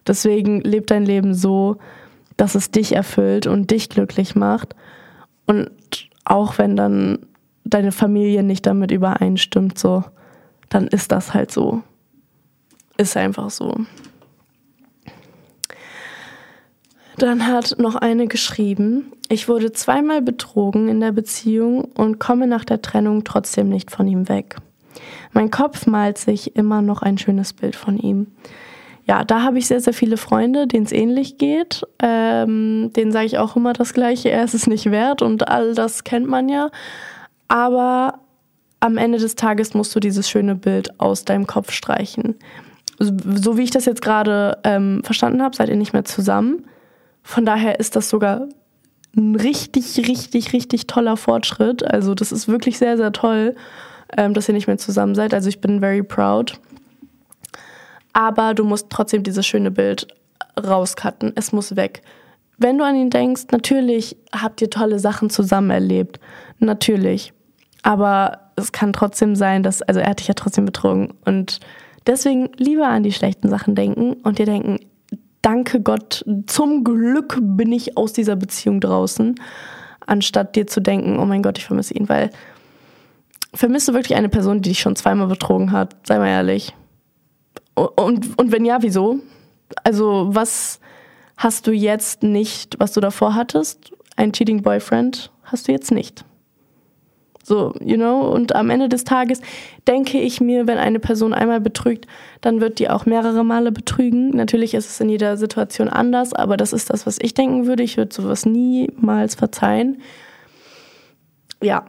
Deswegen leb dein Leben so, dass es dich erfüllt und dich glücklich macht. Und auch wenn dann deine Familie nicht damit übereinstimmt, so, dann ist das halt so. Ist einfach so. Dann hat noch eine geschrieben, ich wurde zweimal betrogen in der Beziehung und komme nach der Trennung trotzdem nicht von ihm weg. Mein Kopf malt sich immer noch ein schönes Bild von ihm ja, da habe ich sehr, sehr viele Freunde, denen es ähnlich geht. Ähm, denen sage ich auch immer das Gleiche, er ist es nicht wert und all das kennt man ja. Aber am Ende des Tages musst du dieses schöne Bild aus deinem Kopf streichen. So wie ich das jetzt gerade ähm, verstanden habe, seid ihr nicht mehr zusammen. Von daher ist das sogar ein richtig, richtig, richtig toller Fortschritt. Also das ist wirklich sehr, sehr toll, ähm, dass ihr nicht mehr zusammen seid. Also ich bin very proud aber du musst trotzdem dieses schöne Bild rauscutten. Es muss weg. Wenn du an ihn denkst, natürlich habt ihr tolle Sachen zusammen erlebt. Natürlich. Aber es kann trotzdem sein, dass, also er hat dich ja trotzdem betrogen. Und deswegen lieber an die schlechten Sachen denken und dir denken, danke Gott, zum Glück bin ich aus dieser Beziehung draußen, anstatt dir zu denken, oh mein Gott, ich vermisse ihn, weil vermisst du wirklich eine Person, die dich schon zweimal betrogen hat? Sei mal ehrlich. Und, und wenn ja, wieso? Also, was hast du jetzt nicht, was du davor hattest? Ein Cheating Boyfriend hast du jetzt nicht. So, you know, und am Ende des Tages denke ich mir, wenn eine Person einmal betrügt, dann wird die auch mehrere Male betrügen. Natürlich ist es in jeder Situation anders, aber das ist das, was ich denken würde. Ich würde sowas niemals verzeihen. Ja,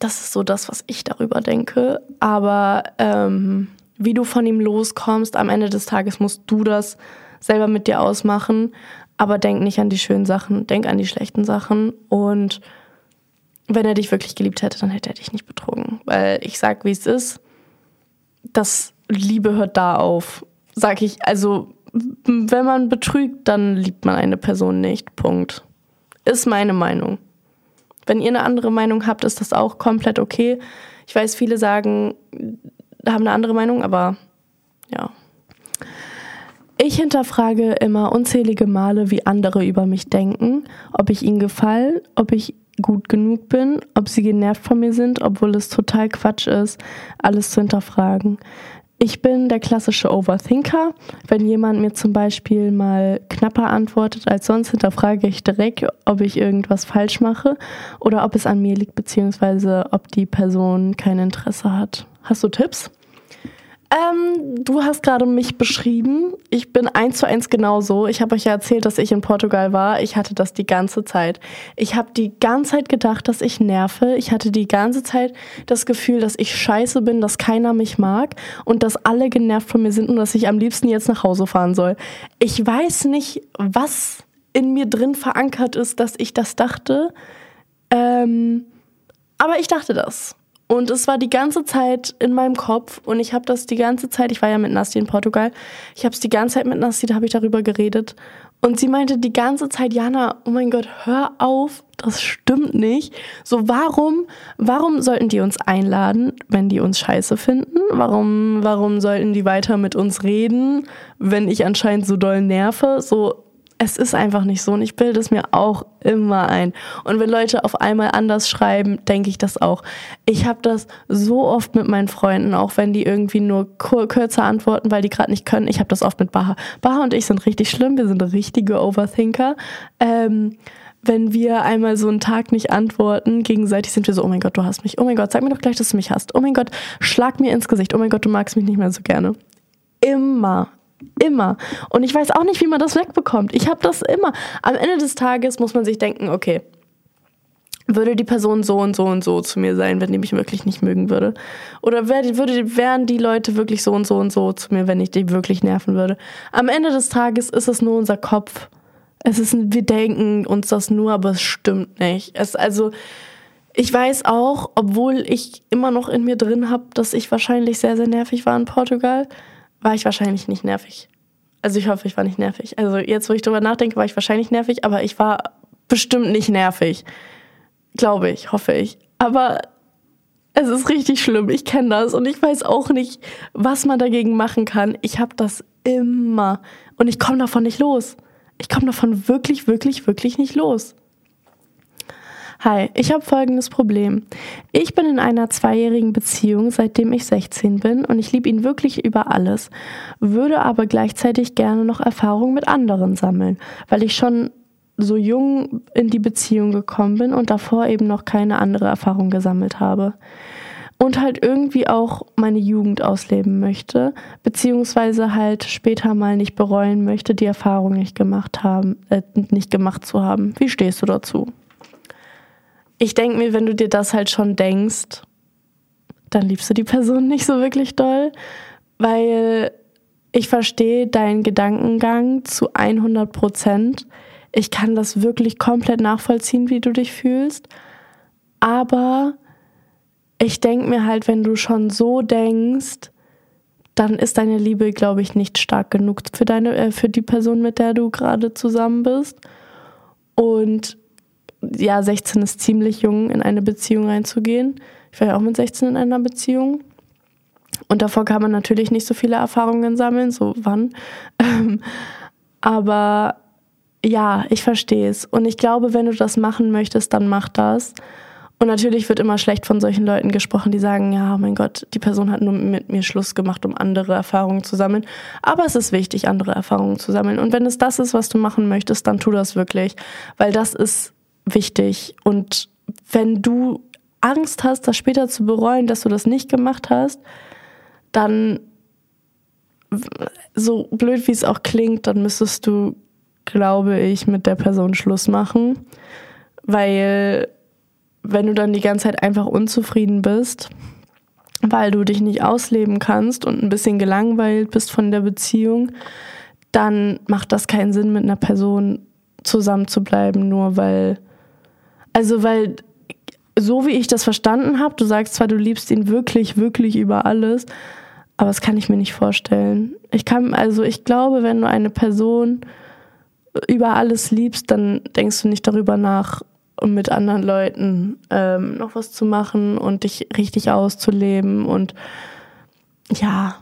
das ist so das, was ich darüber denke. Aber ähm, wie du von ihm loskommst, am Ende des Tages musst du das selber mit dir ausmachen. Aber denk nicht an die schönen Sachen, denk an die schlechten Sachen und wenn er dich wirklich geliebt hätte, dann hätte er dich nicht betrogen. Weil ich sag, wie es ist, das Liebe hört da auf. Sag ich, also, wenn man betrügt, dann liebt man eine Person nicht. Punkt. Ist meine Meinung. Wenn ihr eine andere Meinung habt, ist das auch komplett okay. Ich weiß, viele sagen, haben eine andere Meinung, aber ja. Ich hinterfrage immer unzählige Male, wie andere über mich denken, ob ich ihnen gefalle, ob ich gut genug bin, ob sie genervt von mir sind, obwohl es total Quatsch ist, alles zu hinterfragen. Ich bin der klassische Overthinker. Wenn jemand mir zum Beispiel mal knapper antwortet als sonst, hinterfrage ich direkt, ob ich irgendwas falsch mache oder ob es an mir liegt, beziehungsweise ob die Person kein Interesse hat. Hast du Tipps? Ähm, du hast gerade mich beschrieben. Ich bin eins zu eins genauso. Ich habe euch ja erzählt, dass ich in Portugal war. Ich hatte das die ganze Zeit. Ich habe die ganze Zeit gedacht, dass ich nerve. Ich hatte die ganze Zeit das Gefühl, dass ich scheiße bin, dass keiner mich mag und dass alle genervt von mir sind und dass ich am liebsten jetzt nach Hause fahren soll. Ich weiß nicht, was in mir drin verankert ist, dass ich das dachte. Ähm, aber ich dachte das. Und es war die ganze Zeit in meinem Kopf und ich habe das die ganze Zeit, ich war ja mit Nasti in Portugal, ich habe es die ganze Zeit mit Nasti, da habe ich darüber geredet. Und sie meinte die ganze Zeit, Jana, oh mein Gott, hör auf, das stimmt nicht. So, warum, warum sollten die uns einladen, wenn die uns scheiße finden? Warum, warum sollten die weiter mit uns reden, wenn ich anscheinend so doll nerve? So, es ist einfach nicht so und ich bilde es mir auch immer ein. Und wenn Leute auf einmal anders schreiben, denke ich das auch. Ich habe das so oft mit meinen Freunden, auch wenn die irgendwie nur kürzer antworten, weil die gerade nicht können. Ich habe das oft mit Baha. Baha und ich sind richtig schlimm, wir sind richtige Overthinker. Ähm, wenn wir einmal so einen Tag nicht antworten, gegenseitig sind wir so, oh mein Gott, du hast mich, oh mein Gott, sag mir doch gleich, dass du mich hast, oh mein Gott, schlag mir ins Gesicht, oh mein Gott, du magst mich nicht mehr so gerne. Immer, Immer. Und ich weiß auch nicht, wie man das wegbekommt. Ich habe das immer. Am Ende des Tages muss man sich denken, okay, würde die Person so und so und so zu mir sein, wenn die mich wirklich nicht mögen würde? Oder wär, würde, wären die Leute wirklich so und so und so zu mir, wenn ich die wirklich nerven würde? Am Ende des Tages ist es nur unser Kopf. Es ist, wir denken uns das nur, aber es stimmt nicht. Es, also, ich weiß auch, obwohl ich immer noch in mir drin habe, dass ich wahrscheinlich sehr, sehr nervig war in Portugal war ich wahrscheinlich nicht nervig. Also ich hoffe, ich war nicht nervig. Also jetzt, wo ich drüber nachdenke, war ich wahrscheinlich nervig, aber ich war bestimmt nicht nervig. Glaube ich, hoffe ich. Aber es ist richtig schlimm. Ich kenne das und ich weiß auch nicht, was man dagegen machen kann. Ich habe das immer und ich komme davon nicht los. Ich komme davon wirklich, wirklich, wirklich nicht los. Hi, ich habe folgendes Problem. Ich bin in einer zweijährigen Beziehung, seitdem ich 16 bin und ich liebe ihn wirklich über alles, würde aber gleichzeitig gerne noch Erfahrung mit anderen sammeln, weil ich schon so jung in die Beziehung gekommen bin und davor eben noch keine andere Erfahrung gesammelt habe. Und halt irgendwie auch meine Jugend ausleben möchte, beziehungsweise halt später mal nicht bereuen möchte, die Erfahrung nicht gemacht haben, äh, nicht gemacht zu haben. Wie stehst du dazu? Ich denke mir, wenn du dir das halt schon denkst, dann liebst du die Person nicht so wirklich doll, weil ich verstehe deinen Gedankengang zu 100 Prozent. Ich kann das wirklich komplett nachvollziehen, wie du dich fühlst. Aber ich denke mir halt, wenn du schon so denkst, dann ist deine Liebe, glaube ich, nicht stark genug für deine, äh, für die Person, mit der du gerade zusammen bist. Und ja, 16 ist ziemlich jung, in eine Beziehung reinzugehen. Ich war ja auch mit 16 in einer Beziehung. Und davor kann man natürlich nicht so viele Erfahrungen sammeln, so wann. Ähm, Aber ja, ich verstehe es. Und ich glaube, wenn du das machen möchtest, dann mach das. Und natürlich wird immer schlecht von solchen Leuten gesprochen, die sagen, ja, mein Gott, die Person hat nur mit mir Schluss gemacht, um andere Erfahrungen zu sammeln. Aber es ist wichtig, andere Erfahrungen zu sammeln. Und wenn es das ist, was du machen möchtest, dann tu das wirklich, weil das ist wichtig. Und wenn du Angst hast, das später zu bereuen, dass du das nicht gemacht hast, dann, so blöd wie es auch klingt, dann müsstest du, glaube ich, mit der Person Schluss machen, weil wenn du dann die ganze Zeit einfach unzufrieden bist, weil du dich nicht ausleben kannst und ein bisschen gelangweilt bist von der Beziehung, dann macht das keinen Sinn, mit einer Person zusammen zu bleiben, nur weil, also weil, so wie ich das verstanden habe, du sagst zwar, du liebst ihn wirklich, wirklich über alles, aber das kann ich mir nicht vorstellen. Ich kann, also ich glaube, wenn du eine Person über alles liebst, dann denkst du nicht darüber nach, um mit anderen Leuten ähm, noch was zu machen und dich richtig auszuleben. Und ja,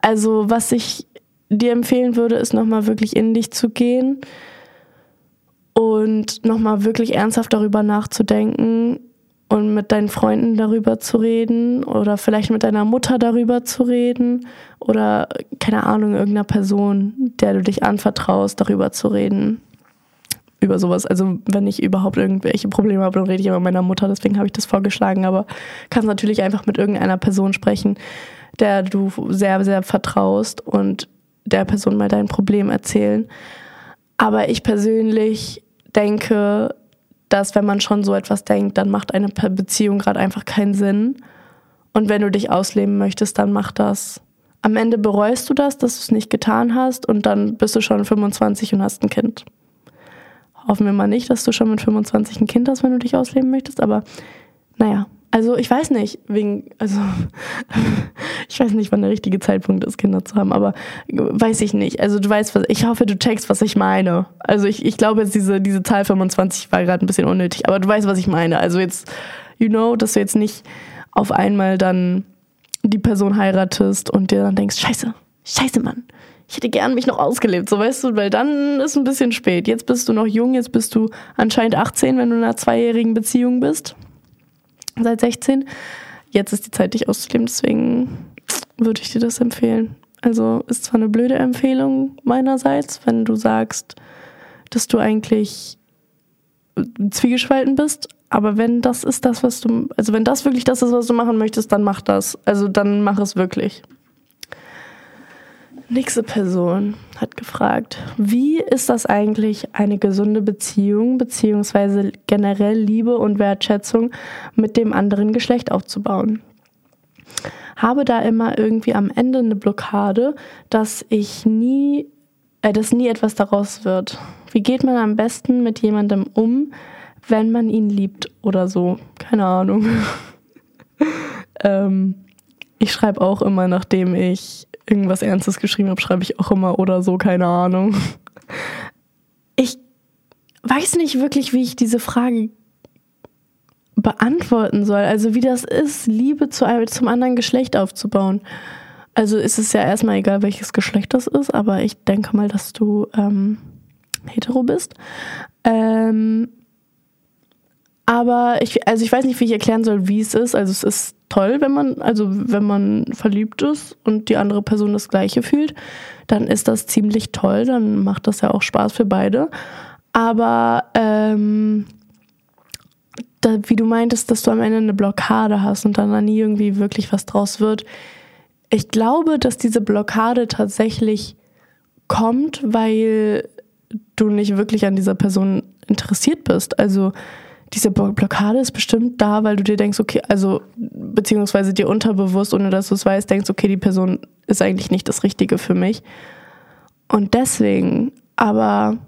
also was ich dir empfehlen würde, ist nochmal wirklich in dich zu gehen und nochmal wirklich ernsthaft darüber nachzudenken und mit deinen Freunden darüber zu reden oder vielleicht mit deiner Mutter darüber zu reden oder keine Ahnung, irgendeiner Person, der du dich anvertraust, darüber zu reden über sowas. Also wenn ich überhaupt irgendwelche Probleme habe, dann rede ich immer mit meiner Mutter, deswegen habe ich das vorgeschlagen. Aber kannst natürlich einfach mit irgendeiner Person sprechen, der du sehr, sehr vertraust und der Person mal dein Problem erzählen. Aber ich persönlich denke, dass wenn man schon so etwas denkt, dann macht eine Beziehung gerade einfach keinen Sinn. Und wenn du dich ausleben möchtest, dann mach das. Am Ende bereust du das, dass du es nicht getan hast und dann bist du schon 25 und hast ein Kind. Hoffen wir mal nicht, dass du schon mit 25 ein Kind hast, wenn du dich ausleben möchtest, aber naja. Also ich weiß nicht, wegen, also ich weiß nicht, wann der richtige Zeitpunkt ist, Kinder zu haben, aber weiß ich nicht. Also du weißt, was, ich hoffe, du checkst, was ich meine. Also ich, ich glaube jetzt diese, diese Zahl 25 war gerade ein bisschen unnötig, aber du weißt, was ich meine. Also jetzt, you know, dass du jetzt nicht auf einmal dann die Person heiratest und dir dann denkst, scheiße, scheiße, Mann ich hätte gern mich noch ausgelebt, so weißt du, weil dann ist ein bisschen spät. Jetzt bist du noch jung, jetzt bist du anscheinend 18, wenn du in einer zweijährigen Beziehung bist. Seit 16. Jetzt ist die Zeit, dich auszuleben, deswegen würde ich dir das empfehlen. Also ist zwar eine blöde Empfehlung meinerseits, wenn du sagst, dass du eigentlich zwiegespalten bist, aber wenn das ist das, was du, also wenn das wirklich das ist, was du machen möchtest, dann mach das. Also dann mach es wirklich. Nächste Person hat gefragt, wie ist das eigentlich, eine gesunde Beziehung beziehungsweise generell Liebe und Wertschätzung mit dem anderen Geschlecht aufzubauen? Habe da immer irgendwie am Ende eine Blockade, dass ich nie, äh, dass nie etwas daraus wird. Wie geht man am besten mit jemandem um, wenn man ihn liebt oder so? Keine Ahnung. ähm, ich schreibe auch immer, nachdem ich irgendwas Ernstes geschrieben habe, schreibe ich auch immer oder so, keine Ahnung. Ich weiß nicht wirklich, wie ich diese Frage beantworten soll. Also wie das ist, Liebe zu einem, zum anderen Geschlecht aufzubauen. Also ist es ja erstmal egal, welches Geschlecht das ist, aber ich denke mal, dass du ähm, hetero bist. Ähm, aber ich, also ich weiß nicht, wie ich erklären soll, wie es ist. Also es ist toll, wenn man, also wenn man verliebt ist und die andere Person das Gleiche fühlt, dann ist das ziemlich toll. Dann macht das ja auch Spaß für beide. Aber ähm, da, wie du meintest, dass du am Ende eine Blockade hast und dann da nie irgendwie wirklich was draus wird. Ich glaube, dass diese Blockade tatsächlich kommt, weil du nicht wirklich an dieser Person interessiert bist. Also diese Blockade ist bestimmt da, weil du dir denkst, okay, also beziehungsweise dir unterbewusst, ohne dass du es weißt, denkst, okay, die Person ist eigentlich nicht das Richtige für mich. Und deswegen, aber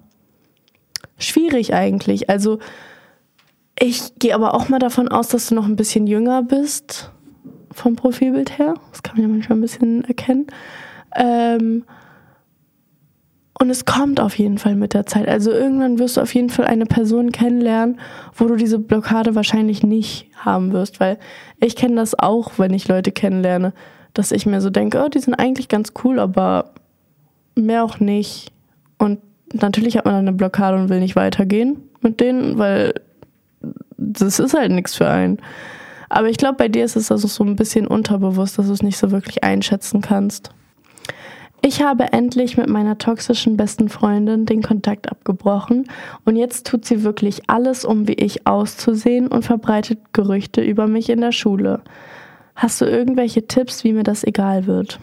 schwierig eigentlich. Also ich gehe aber auch mal davon aus, dass du noch ein bisschen jünger bist vom Profilbild her. Das kann man ja manchmal ein bisschen erkennen. Ähm, und es kommt auf jeden Fall mit der Zeit. Also irgendwann wirst du auf jeden Fall eine Person kennenlernen, wo du diese Blockade wahrscheinlich nicht haben wirst. Weil ich kenne das auch, wenn ich Leute kennenlerne, dass ich mir so denke, oh, die sind eigentlich ganz cool, aber mehr auch nicht. Und natürlich hat man dann eine Blockade und will nicht weitergehen mit denen, weil das ist halt nichts für einen. Aber ich glaube, bei dir ist es also so ein bisschen unterbewusst, dass du es nicht so wirklich einschätzen kannst. Ich habe endlich mit meiner toxischen besten Freundin den Kontakt abgebrochen und jetzt tut sie wirklich alles, um wie ich auszusehen und verbreitet Gerüchte über mich in der Schule. Hast du irgendwelche Tipps, wie mir das egal wird?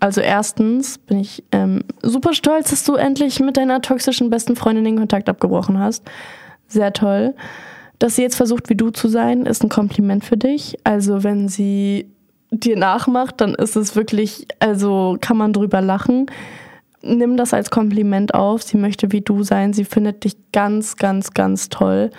Also erstens bin ich ähm, super stolz, dass du endlich mit deiner toxischen besten Freundin den Kontakt abgebrochen hast. Sehr toll. Dass sie jetzt versucht, wie du zu sein, ist ein Kompliment für dich. Also wenn sie dir nachmacht, dann ist es wirklich, also kann man drüber lachen. Nimm das als Kompliment auf. Sie möchte wie du sein. Sie findet dich ganz, ganz, ganz toll.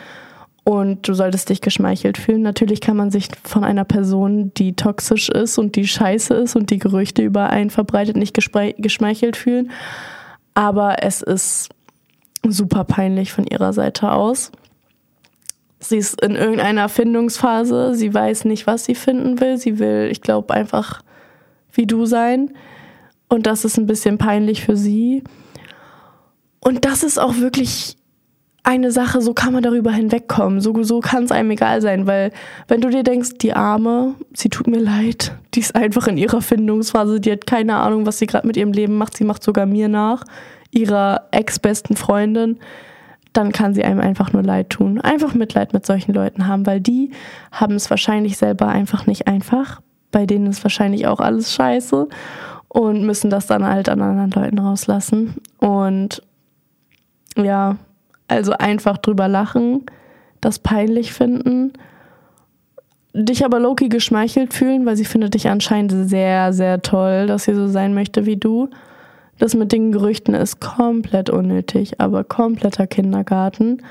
Und du solltest dich geschmeichelt fühlen. Natürlich kann man sich von einer Person, die toxisch ist und die scheiße ist und die Gerüchte über einen verbreitet, nicht geschmeichelt fühlen. Aber es ist super peinlich von ihrer Seite aus. Sie ist in irgendeiner Findungsphase. Sie weiß nicht, was sie finden will. Sie will, ich glaube, einfach wie du sein. Und das ist ein bisschen peinlich für sie. Und das ist auch wirklich eine Sache, so kann man darüber hinwegkommen. So, so kann es einem egal sein, weil wenn du dir denkst, die Arme, sie tut mir leid, die ist einfach in ihrer Findungsphase, die hat keine Ahnung, was sie gerade mit ihrem Leben macht, sie macht sogar mir nach, ihrer ex-besten Freundin dann kann sie einem einfach nur leid tun. Einfach Mitleid mit solchen Leuten haben, weil die haben es wahrscheinlich selber einfach nicht einfach. Bei denen ist wahrscheinlich auch alles scheiße und müssen das dann halt an anderen Leuten rauslassen. Und ja, also einfach drüber lachen, das peinlich finden, dich aber Loki geschmeichelt fühlen, weil sie findet dich anscheinend sehr, sehr toll, dass sie so sein möchte wie du. Das mit den Gerüchten ist komplett unnötig, aber kompletter Kindergarten.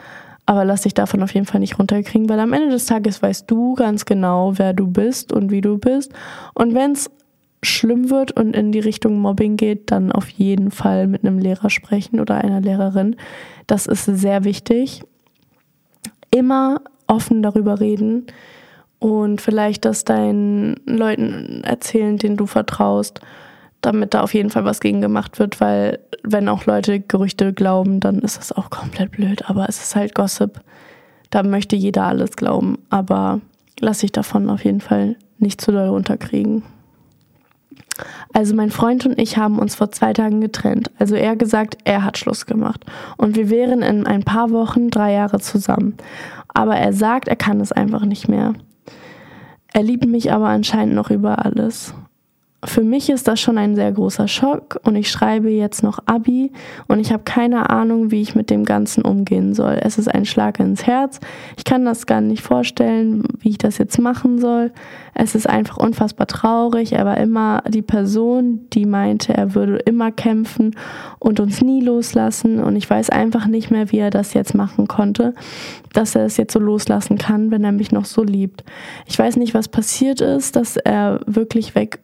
Aber lass dich davon auf jeden Fall nicht runterkriegen, weil am Ende des Tages weißt du ganz genau, wer du bist und wie du bist. Und wenn es schlimm wird und in die Richtung Mobbing geht, dann auf jeden Fall mit einem Lehrer sprechen oder einer Lehrerin. Das ist sehr wichtig. Immer offen darüber reden und vielleicht das deinen Leuten erzählen, denen du vertraust damit da auf jeden Fall was gegen gemacht wird, weil wenn auch Leute Gerüchte glauben, dann ist das auch komplett blöd. Aber es ist halt Gossip. Da möchte jeder alles glauben. Aber lass dich davon auf jeden Fall nicht zu doll runterkriegen. Also mein Freund und ich haben uns vor zwei Tagen getrennt. Also er gesagt, er hat Schluss gemacht. Und wir wären in ein paar Wochen drei Jahre zusammen. Aber er sagt, er kann es einfach nicht mehr. Er liebt mich aber anscheinend noch über alles für mich ist das schon ein sehr großer Schock und ich schreibe jetzt noch Abi und ich habe keine Ahnung, wie ich mit dem Ganzen umgehen soll. Es ist ein Schlag ins Herz. Ich kann das gar nicht vorstellen, wie ich das jetzt machen soll. Es ist einfach unfassbar traurig. Er war immer die Person, die meinte, er würde immer kämpfen und uns nie loslassen und ich weiß einfach nicht mehr, wie er das jetzt machen konnte, dass er es jetzt so loslassen kann, wenn er mich noch so liebt. Ich weiß nicht, was passiert ist, dass er wirklich weg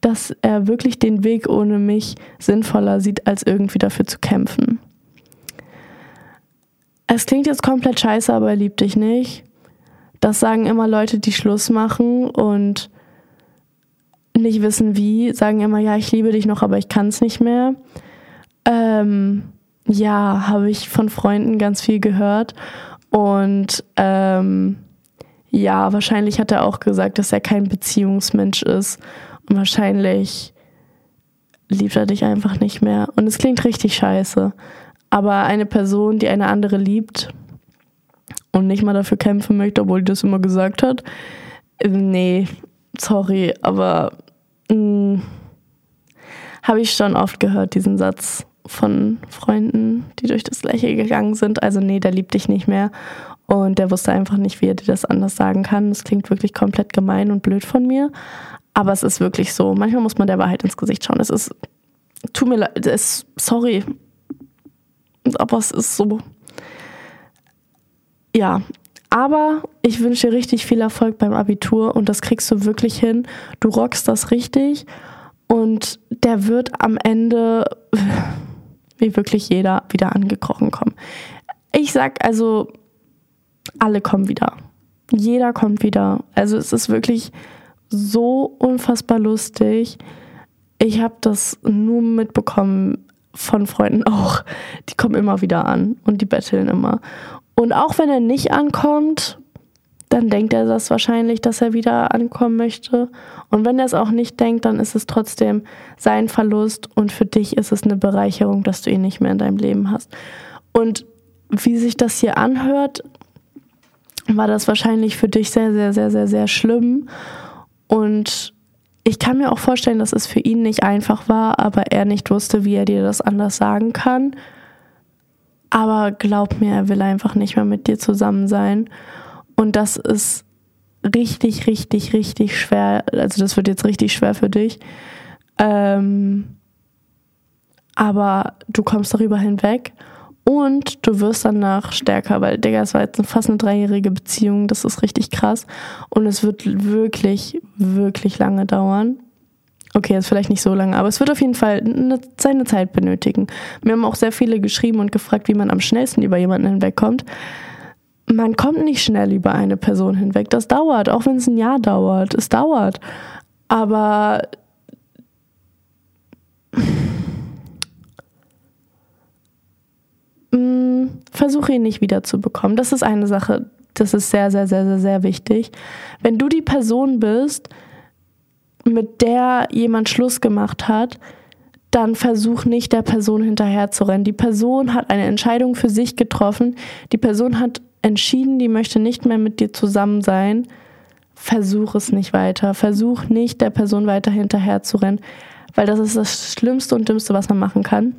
dass er wirklich den Weg ohne mich sinnvoller sieht, als irgendwie dafür zu kämpfen. Es klingt jetzt komplett scheiße, aber er liebt dich nicht. Das sagen immer Leute, die Schluss machen und nicht wissen wie, sagen immer, ja, ich liebe dich noch, aber ich kann es nicht mehr. Ähm, ja, habe ich von Freunden ganz viel gehört. Und ähm, ja, wahrscheinlich hat er auch gesagt, dass er kein Beziehungsmensch ist. Und wahrscheinlich liebt er dich einfach nicht mehr. Und es klingt richtig scheiße. Aber eine Person, die eine andere liebt und nicht mal dafür kämpfen möchte, obwohl die das immer gesagt hat, nee, sorry, aber mm, habe ich schon oft gehört, diesen Satz von Freunden, die durch das Gleiche gegangen sind. Also nee, der liebt dich nicht mehr. Und der wusste einfach nicht, wie er dir das anders sagen kann. Das klingt wirklich komplett gemein und blöd von mir. Aber es ist wirklich so. Manchmal muss man der Wahrheit ins Gesicht schauen. Es ist, tut mir leid, es sorry. Aber es ist so. Ja. Aber ich wünsche dir richtig viel Erfolg beim Abitur und das kriegst du wirklich hin. Du rockst das richtig und der wird am Ende, wie wirklich jeder, wieder angekrochen kommen. Ich sag also, alle kommen wieder. Jeder kommt wieder. Also es ist wirklich so unfassbar lustig. ich habe das nur mitbekommen von Freunden auch. Die kommen immer wieder an und die betteln immer. Und auch wenn er nicht ankommt, dann denkt er das wahrscheinlich, dass er wieder ankommen möchte. Und wenn er es auch nicht denkt, dann ist es trotzdem sein Verlust und für dich ist es eine Bereicherung, dass du ihn nicht mehr in deinem Leben hast. Und wie sich das hier anhört, war das wahrscheinlich für dich sehr, sehr, sehr, sehr, sehr schlimm. Und ich kann mir auch vorstellen, dass es für ihn nicht einfach war, aber er nicht wusste, wie er dir das anders sagen kann. Aber glaub mir, er will einfach nicht mehr mit dir zusammen sein. Und das ist richtig, richtig, richtig schwer. Also das wird jetzt richtig schwer für dich. Ähm, aber du kommst darüber hinweg und du wirst danach stärker, weil, Digga, es war jetzt fast eine dreijährige Beziehung, das ist richtig krass. Und es wird wirklich, wirklich lange dauern. Okay, ist vielleicht nicht so lange, aber es wird auf jeden Fall eine, seine Zeit benötigen. Mir haben auch sehr viele geschrieben und gefragt, wie man am schnellsten über jemanden hinwegkommt man kommt nicht schnell über eine Person hinweg. Das dauert, auch wenn es ein Jahr dauert. Es dauert. Aber versuche ihn nicht wiederzubekommen. Das ist eine Sache, das ist sehr, sehr, sehr, sehr, sehr wichtig. Wenn du die Person bist, mit der jemand Schluss gemacht hat, dann versuch nicht der Person hinterher zu rennen. Die Person hat eine Entscheidung für sich getroffen. Die Person hat entschieden, die möchte nicht mehr mit dir zusammen sein, versuch es nicht weiter. Versuch nicht, der Person weiter hinterher zu rennen, weil das ist das Schlimmste und Dümmste, was man machen kann.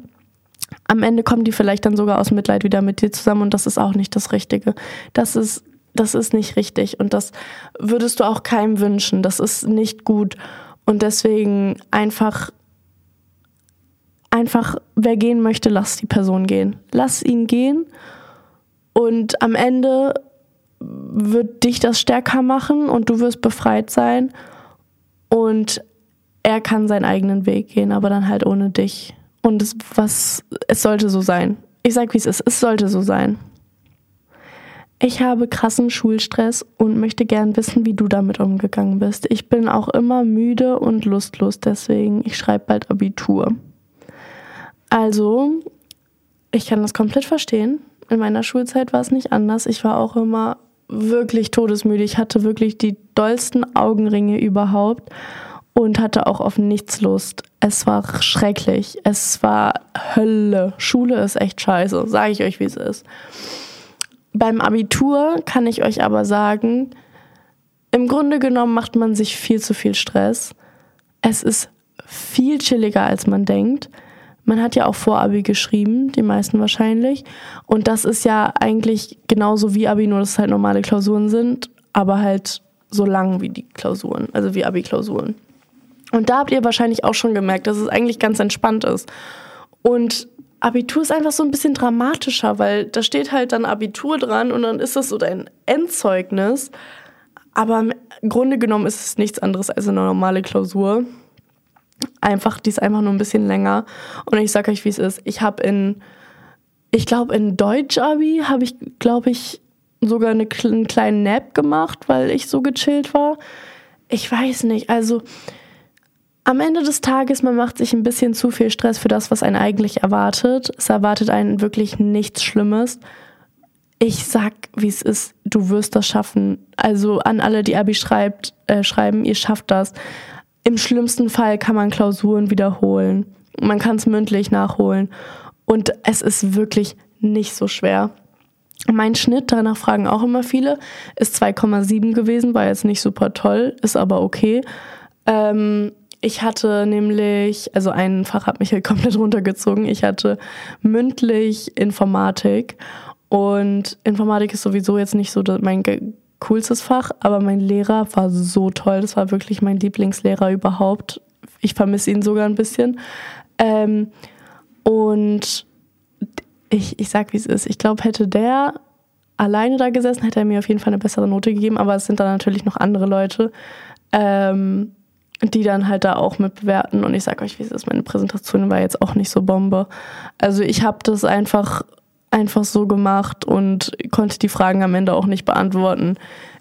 Am Ende kommen die vielleicht dann sogar aus Mitleid wieder mit dir zusammen und das ist auch nicht das Richtige. Das ist, das ist nicht richtig und das würdest du auch keinem wünschen. Das ist nicht gut und deswegen einfach einfach, wer gehen möchte, lass die Person gehen. Lass ihn gehen und am Ende wird dich das stärker machen und du wirst befreit sein. Und er kann seinen eigenen Weg gehen, aber dann halt ohne dich. Und es, was, es sollte so sein. Ich sag, wie es ist. Es sollte so sein. Ich habe krassen Schulstress und möchte gern wissen, wie du damit umgegangen bist. Ich bin auch immer müde und lustlos, deswegen ich schreibe bald Abitur. Also, ich kann das komplett verstehen in meiner Schulzeit war es nicht anders. Ich war auch immer wirklich todesmüde. Ich hatte wirklich die dollsten Augenringe überhaupt und hatte auch auf nichts Lust. Es war schrecklich. Es war Hölle. Schule ist echt scheiße, sage ich euch, wie es ist. Beim Abitur kann ich euch aber sagen, im Grunde genommen macht man sich viel zu viel Stress. Es ist viel chilliger, als man denkt. Man hat ja auch Vorabi geschrieben, die meisten wahrscheinlich. Und das ist ja eigentlich genauso wie Abi, nur dass es halt normale Klausuren sind, aber halt so lang wie die Klausuren, also wie Abi-Klausuren. Und da habt ihr wahrscheinlich auch schon gemerkt, dass es eigentlich ganz entspannt ist. Und Abitur ist einfach so ein bisschen dramatischer, weil da steht halt dann Abitur dran und dann ist das so dein Endzeugnis. Aber im Grunde genommen ist es nichts anderes als eine normale Klausur. Einfach, die ist einfach nur ein bisschen länger. Und ich sag euch, wie es ist. Ich habe in, ich glaube, in Deutsch-Abi habe ich, glaube ich, sogar eine, einen kleinen Nap gemacht, weil ich so gechillt war. Ich weiß nicht. Also, am Ende des Tages, man macht sich ein bisschen zu viel Stress für das, was einen eigentlich erwartet. Es erwartet einen wirklich nichts Schlimmes. Ich sag, wie es ist, du wirst das schaffen. Also an alle, die Abi schreibt, äh, schreiben, ihr schafft das. Im schlimmsten Fall kann man Klausuren wiederholen. Man kann es mündlich nachholen. Und es ist wirklich nicht so schwer. Mein Schnitt, danach fragen auch immer viele, ist 2,7 gewesen, war jetzt nicht super toll, ist aber okay. Ähm, ich hatte nämlich, also ein Fach hat mich halt komplett runtergezogen. Ich hatte mündlich Informatik und Informatik ist sowieso jetzt nicht so mein coolstes Fach, aber mein Lehrer war so toll. Das war wirklich mein Lieblingslehrer überhaupt. Ich vermisse ihn sogar ein bisschen. Ähm, und ich, ich sag, wie es ist. Ich glaube, hätte der alleine da gesessen, hätte er mir auf jeden Fall eine bessere Note gegeben. Aber es sind dann natürlich noch andere Leute, ähm, die dann halt da auch mit bewerten. Und ich sag euch, wie es ist. Meine Präsentation war jetzt auch nicht so Bombe. Also ich habe das einfach einfach so gemacht und konnte die Fragen am Ende auch nicht beantworten.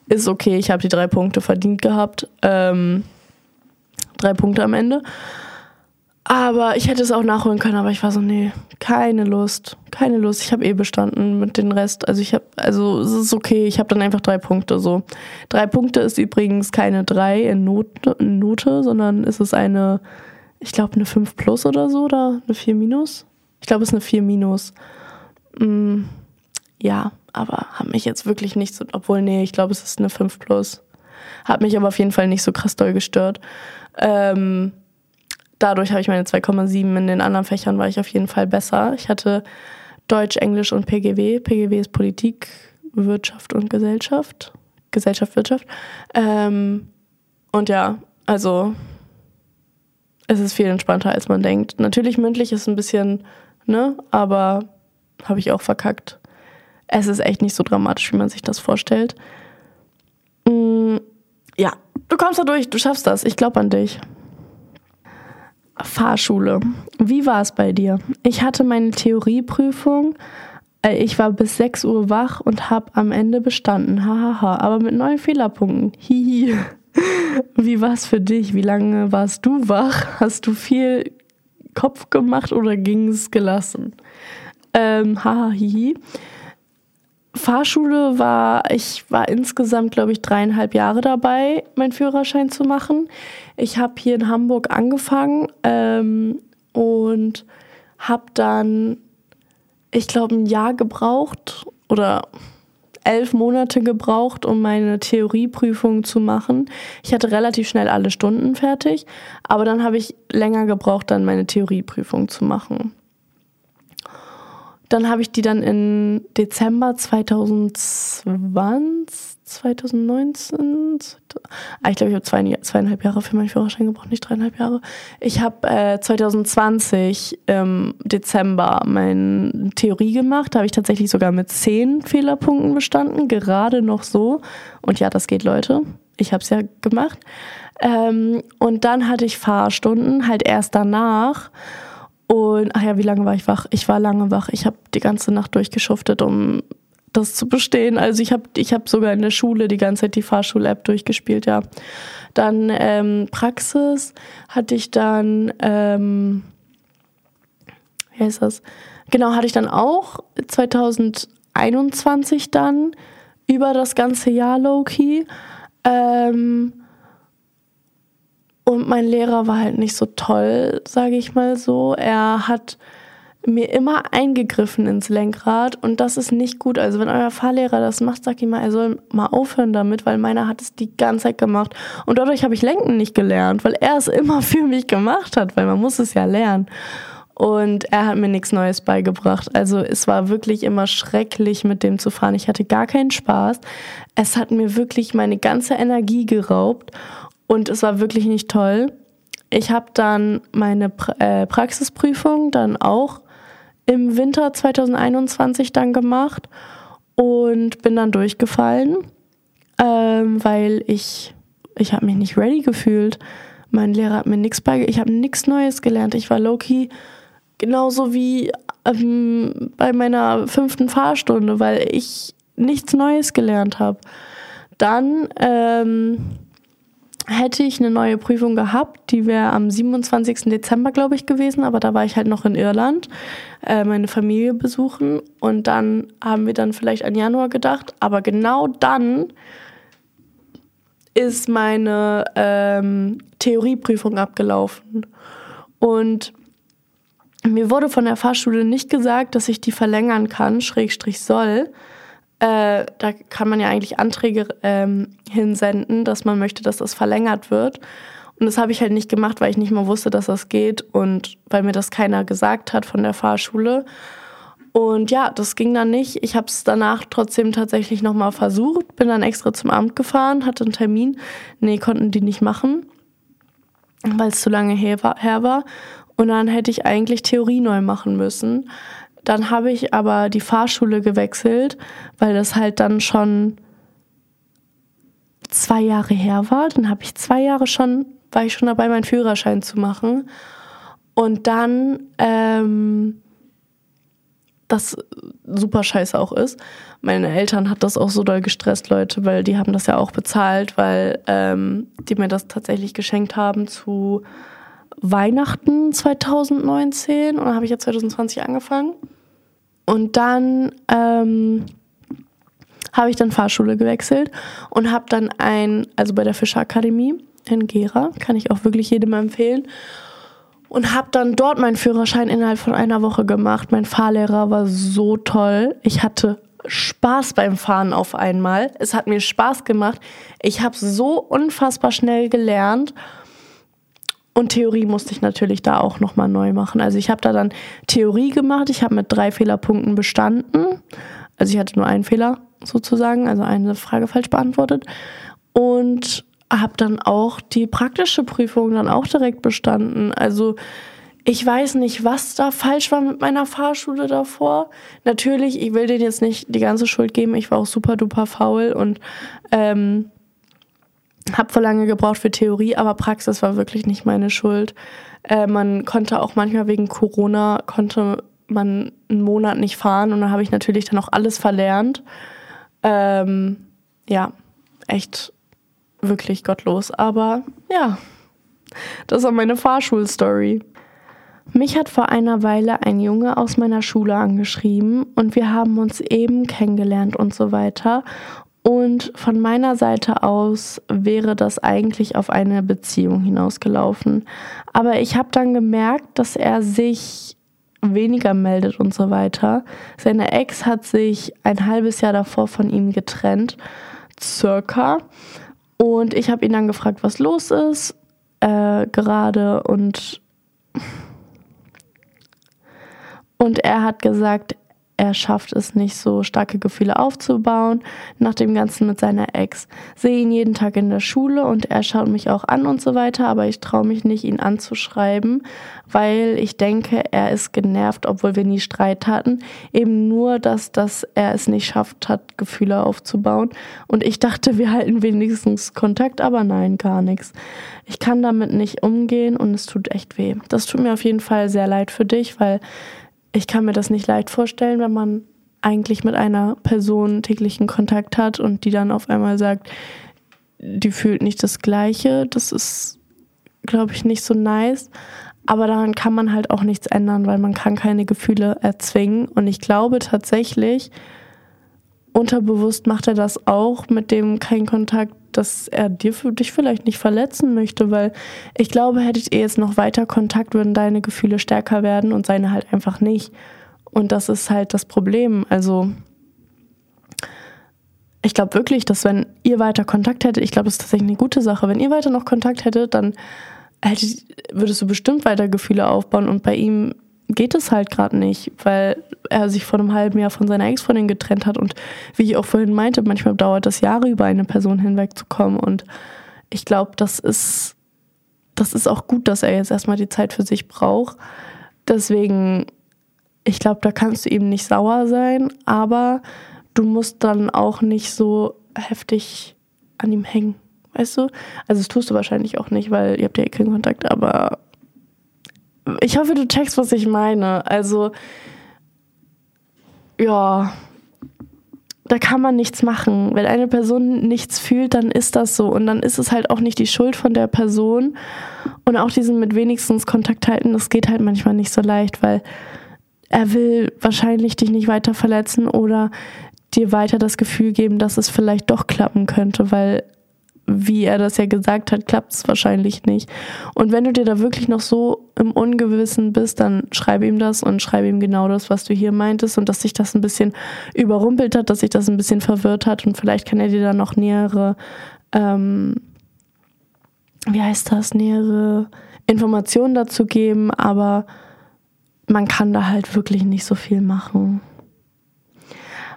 Ist okay, ich habe die drei Punkte verdient gehabt. Ähm, drei Punkte am Ende. Aber ich hätte es auch nachholen können, aber ich war so, nee, keine Lust, keine Lust. Ich habe eh bestanden mit dem Rest. Also ich habe, also es ist okay, ich habe dann einfach drei Punkte so. Drei Punkte ist übrigens keine drei in Note, Note sondern ist es eine, ich glaube eine 5 plus oder so oder eine 4 minus. Ich glaube es ist eine 4 minus. Mm, ja, aber hat mich jetzt wirklich nicht so, obwohl nee, ich glaube es ist eine 5 plus. Hat mich aber auf jeden Fall nicht so krass doll gestört. Ähm, dadurch habe ich meine 2,7. In den anderen Fächern war ich auf jeden Fall besser. Ich hatte Deutsch, Englisch und PGW. PGW ist Politik, Wirtschaft und Gesellschaft. Gesellschaft, Wirtschaft. Ähm, und ja, also es ist viel entspannter, als man denkt. Natürlich mündlich ist ein bisschen, ne, aber habe ich auch verkackt. Es ist echt nicht so dramatisch, wie man sich das vorstellt. Mm, ja, du kommst da durch, du schaffst das. Ich glaube an dich. Fahrschule. Wie war es bei dir? Ich hatte meine Theorieprüfung. Äh, ich war bis 6 Uhr wach und habe am Ende bestanden. Hahaha. Aber mit neun Fehlerpunkten. Hihi. Wie war es für dich? Wie lange warst du wach? Hast du viel Kopf gemacht oder ging es gelassen? Ähm, haha, hihi. Fahrschule war, ich war insgesamt, glaube ich, dreieinhalb Jahre dabei, meinen Führerschein zu machen. Ich habe hier in Hamburg angefangen ähm, und habe dann, ich glaube, ein Jahr gebraucht oder elf Monate gebraucht, um meine Theorieprüfung zu machen. Ich hatte relativ schnell alle Stunden fertig, aber dann habe ich länger gebraucht, dann meine Theorieprüfung zu machen. Dann habe ich die dann in Dezember 2020, 2019, ah, ich glaube, ich habe zwei, zweieinhalb Jahre für meinen Führerschein gebraucht, nicht dreieinhalb Jahre. Ich habe äh, 2020 im Dezember meine Theorie gemacht. Da habe ich tatsächlich sogar mit zehn Fehlerpunkten bestanden, gerade noch so. Und ja, das geht, Leute. Ich habe es ja gemacht. Ähm, und dann hatte ich Fahrstunden, halt erst danach. Und ach ja, wie lange war ich wach? Ich war lange wach. Ich habe die ganze Nacht durchgeschuftet, um das zu bestehen. Also ich habe ich hab sogar in der Schule die ganze Zeit die Fahrschul-App durchgespielt, ja. Dann ähm, Praxis hatte ich dann, ähm, wie heißt das? Genau, hatte ich dann auch 2021 dann über das ganze Jahr low-key. Ähm, und mein Lehrer war halt nicht so toll, sage ich mal so. Er hat mir immer eingegriffen ins Lenkrad und das ist nicht gut. Also wenn euer Fahrlehrer das macht, sag ihm mal, er soll mal aufhören damit, weil meiner hat es die ganze Zeit gemacht. Und dadurch habe ich Lenken nicht gelernt, weil er es immer für mich gemacht hat, weil man muss es ja lernen. Und er hat mir nichts Neues beigebracht. Also es war wirklich immer schrecklich, mit dem zu fahren. Ich hatte gar keinen Spaß. Es hat mir wirklich meine ganze Energie geraubt und es war wirklich nicht toll. Ich habe dann meine pra äh, Praxisprüfung dann auch im Winter 2021 dann gemacht und bin dann durchgefallen, ähm, weil ich, ich habe mich nicht ready gefühlt. Mein Lehrer hat mir nichts beigebracht, ich habe nichts Neues gelernt. Ich war low-key genauso wie ähm, bei meiner fünften Fahrstunde, weil ich nichts Neues gelernt habe. Dann ähm, hätte ich eine neue Prüfung gehabt, die wäre am 27. Dezember, glaube ich, gewesen, aber da war ich halt noch in Irland, äh, meine Familie besuchen und dann haben wir dann vielleicht an Januar gedacht, aber genau dann ist meine ähm, Theorieprüfung abgelaufen und mir wurde von der Fahrschule nicht gesagt, dass ich die verlängern kann, Schrägstrich soll, äh, da kann man ja eigentlich Anträge ähm, hinsenden, dass man möchte, dass das verlängert wird. Und das habe ich halt nicht gemacht, weil ich nicht mal wusste, dass das geht und weil mir das keiner gesagt hat von der Fahrschule. Und ja, das ging dann nicht. Ich habe es danach trotzdem tatsächlich nochmal versucht, bin dann extra zum Amt gefahren, hatte einen Termin. Nee, konnten die nicht machen, weil es zu lange her war, her war. Und dann hätte ich eigentlich Theorie neu machen müssen. Dann habe ich aber die Fahrschule gewechselt, weil das halt dann schon zwei Jahre her war. Dann habe ich zwei Jahre schon, war ich schon dabei, meinen Führerschein zu machen. Und dann, ähm, das super scheiße auch ist. Meine Eltern hat das auch so doll gestresst, Leute, weil die haben das ja auch bezahlt, weil ähm, die mir das tatsächlich geschenkt haben zu Weihnachten 2019 und dann habe ich ja 2020 angefangen. Und dann ähm, habe ich dann Fahrschule gewechselt und habe dann ein, also bei der Fischerakademie in Gera, kann ich auch wirklich jedem empfehlen. Und habe dann dort meinen Führerschein innerhalb von einer Woche gemacht. Mein Fahrlehrer war so toll. Ich hatte Spaß beim Fahren auf einmal. Es hat mir Spaß gemacht. Ich habe so unfassbar schnell gelernt. Und Theorie musste ich natürlich da auch nochmal neu machen. Also ich habe da dann Theorie gemacht. Ich habe mit drei Fehlerpunkten bestanden. Also ich hatte nur einen Fehler sozusagen, also eine Frage falsch beantwortet. Und habe dann auch die praktische Prüfung dann auch direkt bestanden. Also ich weiß nicht, was da falsch war mit meiner Fahrschule davor. Natürlich, ich will denen jetzt nicht die ganze Schuld geben. Ich war auch super duper faul und ähm, habe vor lange gebraucht für Theorie, aber Praxis war wirklich nicht meine Schuld. Äh, man konnte auch manchmal wegen Corona konnte man einen Monat nicht fahren und dann habe ich natürlich dann auch alles verlernt. Ähm, ja, echt wirklich gottlos. Aber ja, das war meine Fahrschulstory. Mich hat vor einer Weile ein Junge aus meiner Schule angeschrieben und wir haben uns eben kennengelernt und so weiter. Und von meiner Seite aus wäre das eigentlich auf eine Beziehung hinausgelaufen. Aber ich habe dann gemerkt, dass er sich weniger meldet und so weiter. Seine Ex hat sich ein halbes Jahr davor von ihm getrennt, circa. Und ich habe ihn dann gefragt, was los ist äh, gerade und und er hat gesagt, er schafft es nicht so starke Gefühle aufzubauen nach dem Ganzen mit seiner Ex. Sehe ihn jeden Tag in der Schule und er schaut mich auch an und so weiter, aber ich traue mich nicht, ihn anzuschreiben, weil ich denke, er ist genervt, obwohl wir nie Streit hatten. Eben nur, dass, dass er es nicht schafft hat, Gefühle aufzubauen. Und ich dachte, wir halten wenigstens Kontakt, aber nein, gar nichts. Ich kann damit nicht umgehen und es tut echt weh. Das tut mir auf jeden Fall sehr leid für dich, weil ich kann mir das nicht leicht vorstellen, wenn man eigentlich mit einer Person täglichen Kontakt hat und die dann auf einmal sagt, die fühlt nicht das Gleiche. Das ist, glaube ich, nicht so nice. Aber daran kann man halt auch nichts ändern, weil man kann keine Gefühle erzwingen. Und ich glaube tatsächlich, unterbewusst macht er das auch mit dem kein Kontakt, dass er dir dich vielleicht nicht verletzen möchte, weil ich glaube, hättet ihr jetzt noch weiter Kontakt, würden deine Gefühle stärker werden und seine halt einfach nicht. Und das ist halt das Problem. Also ich glaube wirklich, dass wenn ihr weiter Kontakt hättet, ich glaube, das ist tatsächlich eine gute Sache. Wenn ihr weiter noch Kontakt hättet, dann hättet, würdest du bestimmt weiter Gefühle aufbauen und bei ihm geht es halt gerade nicht, weil er sich vor einem halben Jahr von seiner Ex-Freundin getrennt hat und wie ich auch vorhin meinte, manchmal dauert das Jahre über eine Person hinwegzukommen und ich glaube, das ist das ist auch gut, dass er jetzt erstmal die Zeit für sich braucht. Deswegen ich glaube, da kannst du eben nicht sauer sein, aber du musst dann auch nicht so heftig an ihm hängen, weißt du? Also das tust du wahrscheinlich auch nicht, weil ihr habt ja eh keinen Kontakt, aber ich hoffe, du checkst, was ich meine. Also, ja, da kann man nichts machen. Wenn eine Person nichts fühlt, dann ist das so. Und dann ist es halt auch nicht die Schuld von der Person. Und auch diesen mit wenigstens Kontakt halten, das geht halt manchmal nicht so leicht, weil er will wahrscheinlich dich nicht weiter verletzen oder dir weiter das Gefühl geben, dass es vielleicht doch klappen könnte, weil wie er das ja gesagt hat, klappt es wahrscheinlich nicht. Und wenn du dir da wirklich noch so im Ungewissen bist, dann schreib ihm das und schreib ihm genau das, was du hier meintest und dass sich das ein bisschen überrumpelt hat, dass sich das ein bisschen verwirrt hat und vielleicht kann er dir dann noch nähere, ähm, wie heißt das, nähere Informationen dazu geben, aber man kann da halt wirklich nicht so viel machen.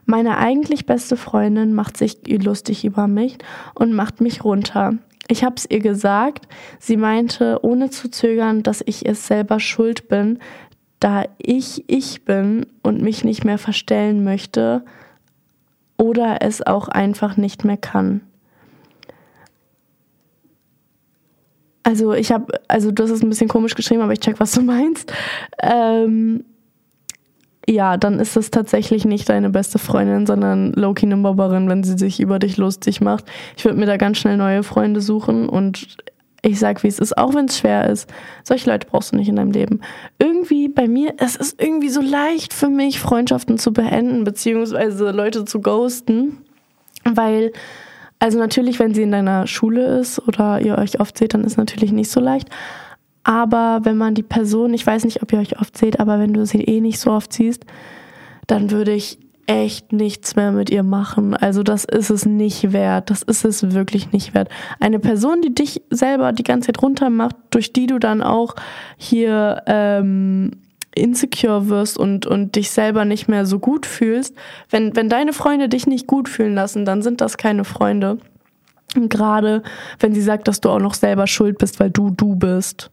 Meine eigentlich beste Freundin macht sich lustig über mich und macht mich runter. Ich habe es ihr gesagt. Sie meinte ohne zu zögern, dass ich es selber schuld bin, da ich ich bin und mich nicht mehr verstellen möchte oder es auch einfach nicht mehr kann. Also ich habe, also das ist ein bisschen komisch geschrieben, aber ich check, was du meinst. Ähm, ja, dann ist es tatsächlich nicht deine beste Freundin, sondern Loki eine Mobberin, wenn sie sich über dich lustig macht. Ich würde mir da ganz schnell neue Freunde suchen und Ich sag, wie es ist, auch wenn es schwer ist. Solche Leute brauchst du nicht in deinem Leben. Irgendwie bei mir, es ist irgendwie so leicht für mich, Freundschaften zu beenden, beziehungsweise Leute zu ghosten. Weil, also natürlich, wenn sie in deiner Schule ist oder ihr euch oft seht, dann ist natürlich nicht so leicht. Aber wenn man die Person, ich weiß nicht, ob ihr euch oft seht, aber wenn du sie eh nicht so oft siehst, dann würde ich echt nichts mehr mit ihr machen. Also das ist es nicht wert. Das ist es wirklich nicht wert. Eine Person, die dich selber die ganze Zeit runtermacht, durch die du dann auch hier ähm, insecure wirst und, und dich selber nicht mehr so gut fühlst. Wenn, wenn deine Freunde dich nicht gut fühlen lassen, dann sind das keine Freunde. Gerade wenn sie sagt, dass du auch noch selber schuld bist, weil du du bist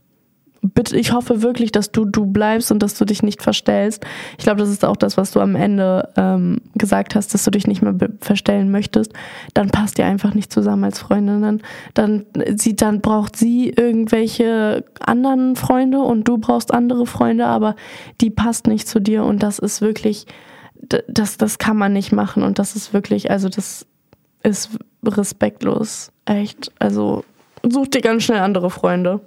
bitte, ich hoffe wirklich, dass du du bleibst und dass du dich nicht verstellst. Ich glaube, das ist auch das, was du am Ende ähm, gesagt hast, dass du dich nicht mehr verstellen möchtest. Dann passt ihr einfach nicht zusammen als Freundin. Dann, dann, sie, dann braucht sie irgendwelche anderen Freunde und du brauchst andere Freunde, aber die passt nicht zu dir und das ist wirklich, das, das kann man nicht machen und das ist wirklich, also das ist respektlos. Echt. Also such dir ganz schnell andere Freunde.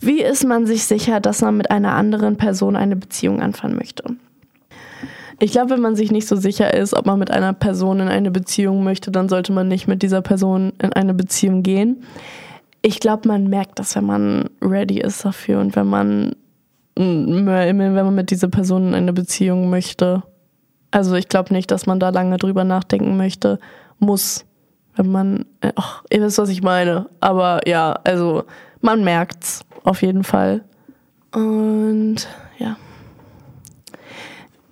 Wie ist man sich sicher, dass man mit einer anderen Person eine Beziehung anfangen möchte? Ich glaube, wenn man sich nicht so sicher ist, ob man mit einer Person in eine Beziehung möchte, dann sollte man nicht mit dieser Person in eine Beziehung gehen. Ich glaube, man merkt das, wenn man ready ist dafür und wenn man, wenn man mit dieser Person in eine Beziehung möchte. Also ich glaube nicht, dass man da lange drüber nachdenken möchte, muss, wenn man, ach, ihr wisst, was ich meine. Aber ja, also man merkt's auf jeden Fall. Und ja.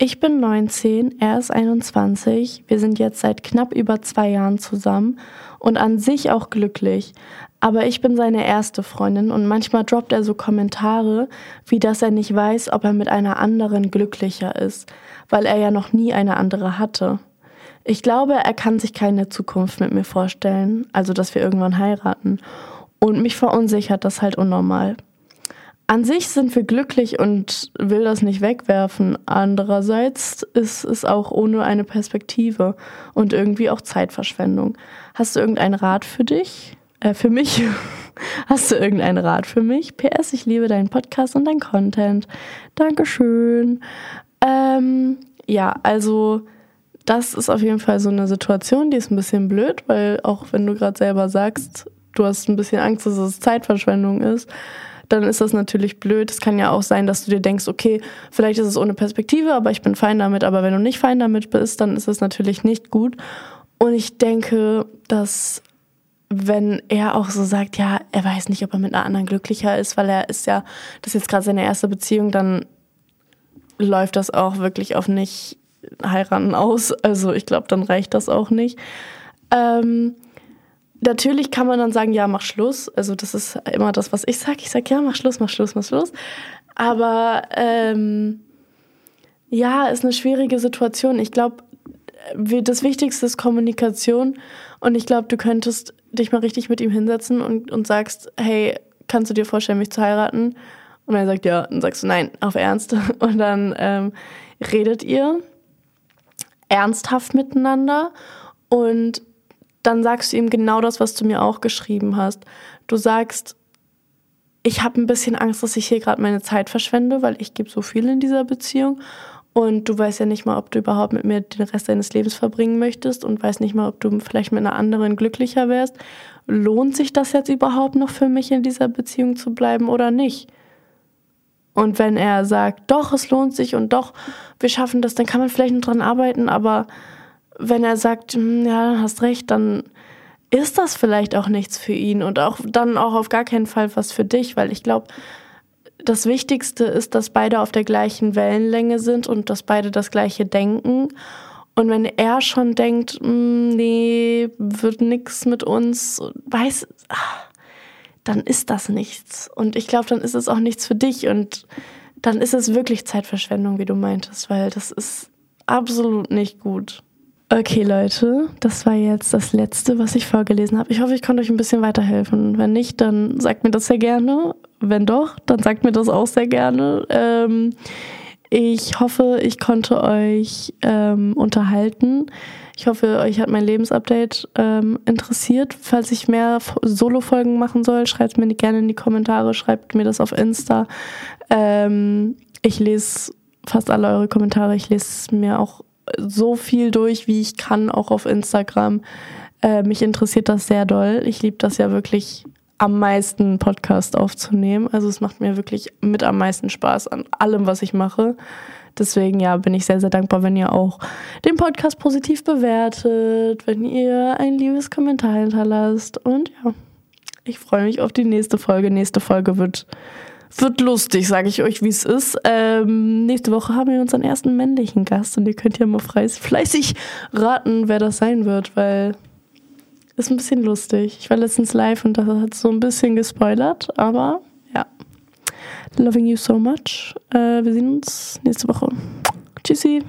Ich bin 19, er ist 21. Wir sind jetzt seit knapp über zwei Jahren zusammen und an sich auch glücklich. Aber ich bin seine erste Freundin und manchmal droppt er so Kommentare, wie dass er nicht weiß, ob er mit einer anderen glücklicher ist, weil er ja noch nie eine andere hatte. Ich glaube, er kann sich keine Zukunft mit mir vorstellen, also dass wir irgendwann heiraten. Und mich verunsichert das halt unnormal. An sich sind wir glücklich und will das nicht wegwerfen. Andererseits ist es auch ohne eine Perspektive und irgendwie auch Zeitverschwendung. Hast du irgendeinen Rat für dich? Äh, für mich? Hast du irgendeinen Rat für mich? PS, ich liebe deinen Podcast und deinen Content. Dankeschön. Ähm, ja, also das ist auf jeden Fall so eine Situation, die ist ein bisschen blöd, weil auch wenn du gerade selber sagst, du hast ein bisschen Angst, dass es Zeitverschwendung ist, dann ist das natürlich blöd. Es kann ja auch sein, dass du dir denkst, okay, vielleicht ist es ohne Perspektive, aber ich bin fein damit. Aber wenn du nicht fein damit bist, dann ist es natürlich nicht gut. Und ich denke, dass wenn er auch so sagt, ja, er weiß nicht, ob er mit einer anderen glücklicher ist, weil er ist ja, das ist jetzt gerade seine erste Beziehung, dann läuft das auch wirklich auf nicht heiraten aus. Also ich glaube, dann reicht das auch nicht. Ähm, natürlich kann man dann sagen, ja, mach Schluss. Also das ist immer das, was ich sage. Ich sage, ja, mach Schluss, mach Schluss, mach Schluss. Aber ähm, ja, ist eine schwierige Situation. Ich glaube, das Wichtigste ist Kommunikation. Und ich glaube, du könntest dich mal richtig mit ihm hinsetzen und, und sagst, hey, kannst du dir vorstellen, mich zu heiraten? Und er sagt ja, dann sagst du nein, auf Ernst. Und dann ähm, redet ihr ernsthaft miteinander und dann sagst du ihm genau das, was du mir auch geschrieben hast. Du sagst, ich habe ein bisschen Angst, dass ich hier gerade meine Zeit verschwende, weil ich gebe so viel in dieser Beziehung und du weißt ja nicht mal, ob du überhaupt mit mir den Rest deines Lebens verbringen möchtest und weißt nicht mal, ob du vielleicht mit einer anderen glücklicher wärst. Lohnt sich das jetzt überhaupt noch für mich in dieser Beziehung zu bleiben oder nicht? Und wenn er sagt, doch, es lohnt sich und doch, wir schaffen das, dann kann man vielleicht noch dran arbeiten, aber wenn er sagt, hm, ja, hast recht, dann ist das vielleicht auch nichts für ihn und auch dann auch auf gar keinen Fall was für dich, weil ich glaube, das Wichtigste ist, dass beide auf der gleichen Wellenlänge sind und dass beide das gleiche denken. Und wenn er schon denkt, hm, nee, wird nichts mit uns, weiß, dann ist das nichts. Und ich glaube, dann ist es auch nichts für dich und dann ist es wirklich Zeitverschwendung, wie du meintest, weil das ist absolut nicht gut. Okay, Leute, das war jetzt das letzte, was ich vorgelesen habe. Ich hoffe, ich konnte euch ein bisschen weiterhelfen. Wenn nicht, dann sagt mir das sehr gerne. Wenn doch, dann sagt mir das auch sehr gerne. Ähm, Ich hoffe, ich konnte euch ähm, unterhalten. Ich hoffe, euch hat mein Lebensupdate ähm, interessiert. Falls ich mehr Solo-Folgen machen soll, schreibt mir gerne in die Kommentare, schreibt mir das auf Insta. Ähm, ich lese fast alle eure Kommentare. Ich lese mir auch so viel durch, wie ich kann, auch auf Instagram. Äh, mich interessiert das sehr doll. Ich liebe das ja wirklich am meisten Podcast aufzunehmen. Also es macht mir wirklich mit am meisten Spaß an allem, was ich mache. Deswegen ja, bin ich sehr, sehr dankbar, wenn ihr auch den Podcast positiv bewertet, wenn ihr ein liebes Kommentar hinterlasst. Und ja, ich freue mich auf die nächste Folge. Nächste Folge wird, wird lustig, sage ich euch, wie es ist. Ähm, nächste Woche haben wir unseren ersten männlichen Gast und ihr könnt ja mal fleißig raten, wer das sein wird, weil ist ein bisschen lustig. Ich war letztens live und das hat so ein bisschen gespoilert, aber ja. Loving you so much. Äh, wir sehen uns nächste Woche. Tschüssi.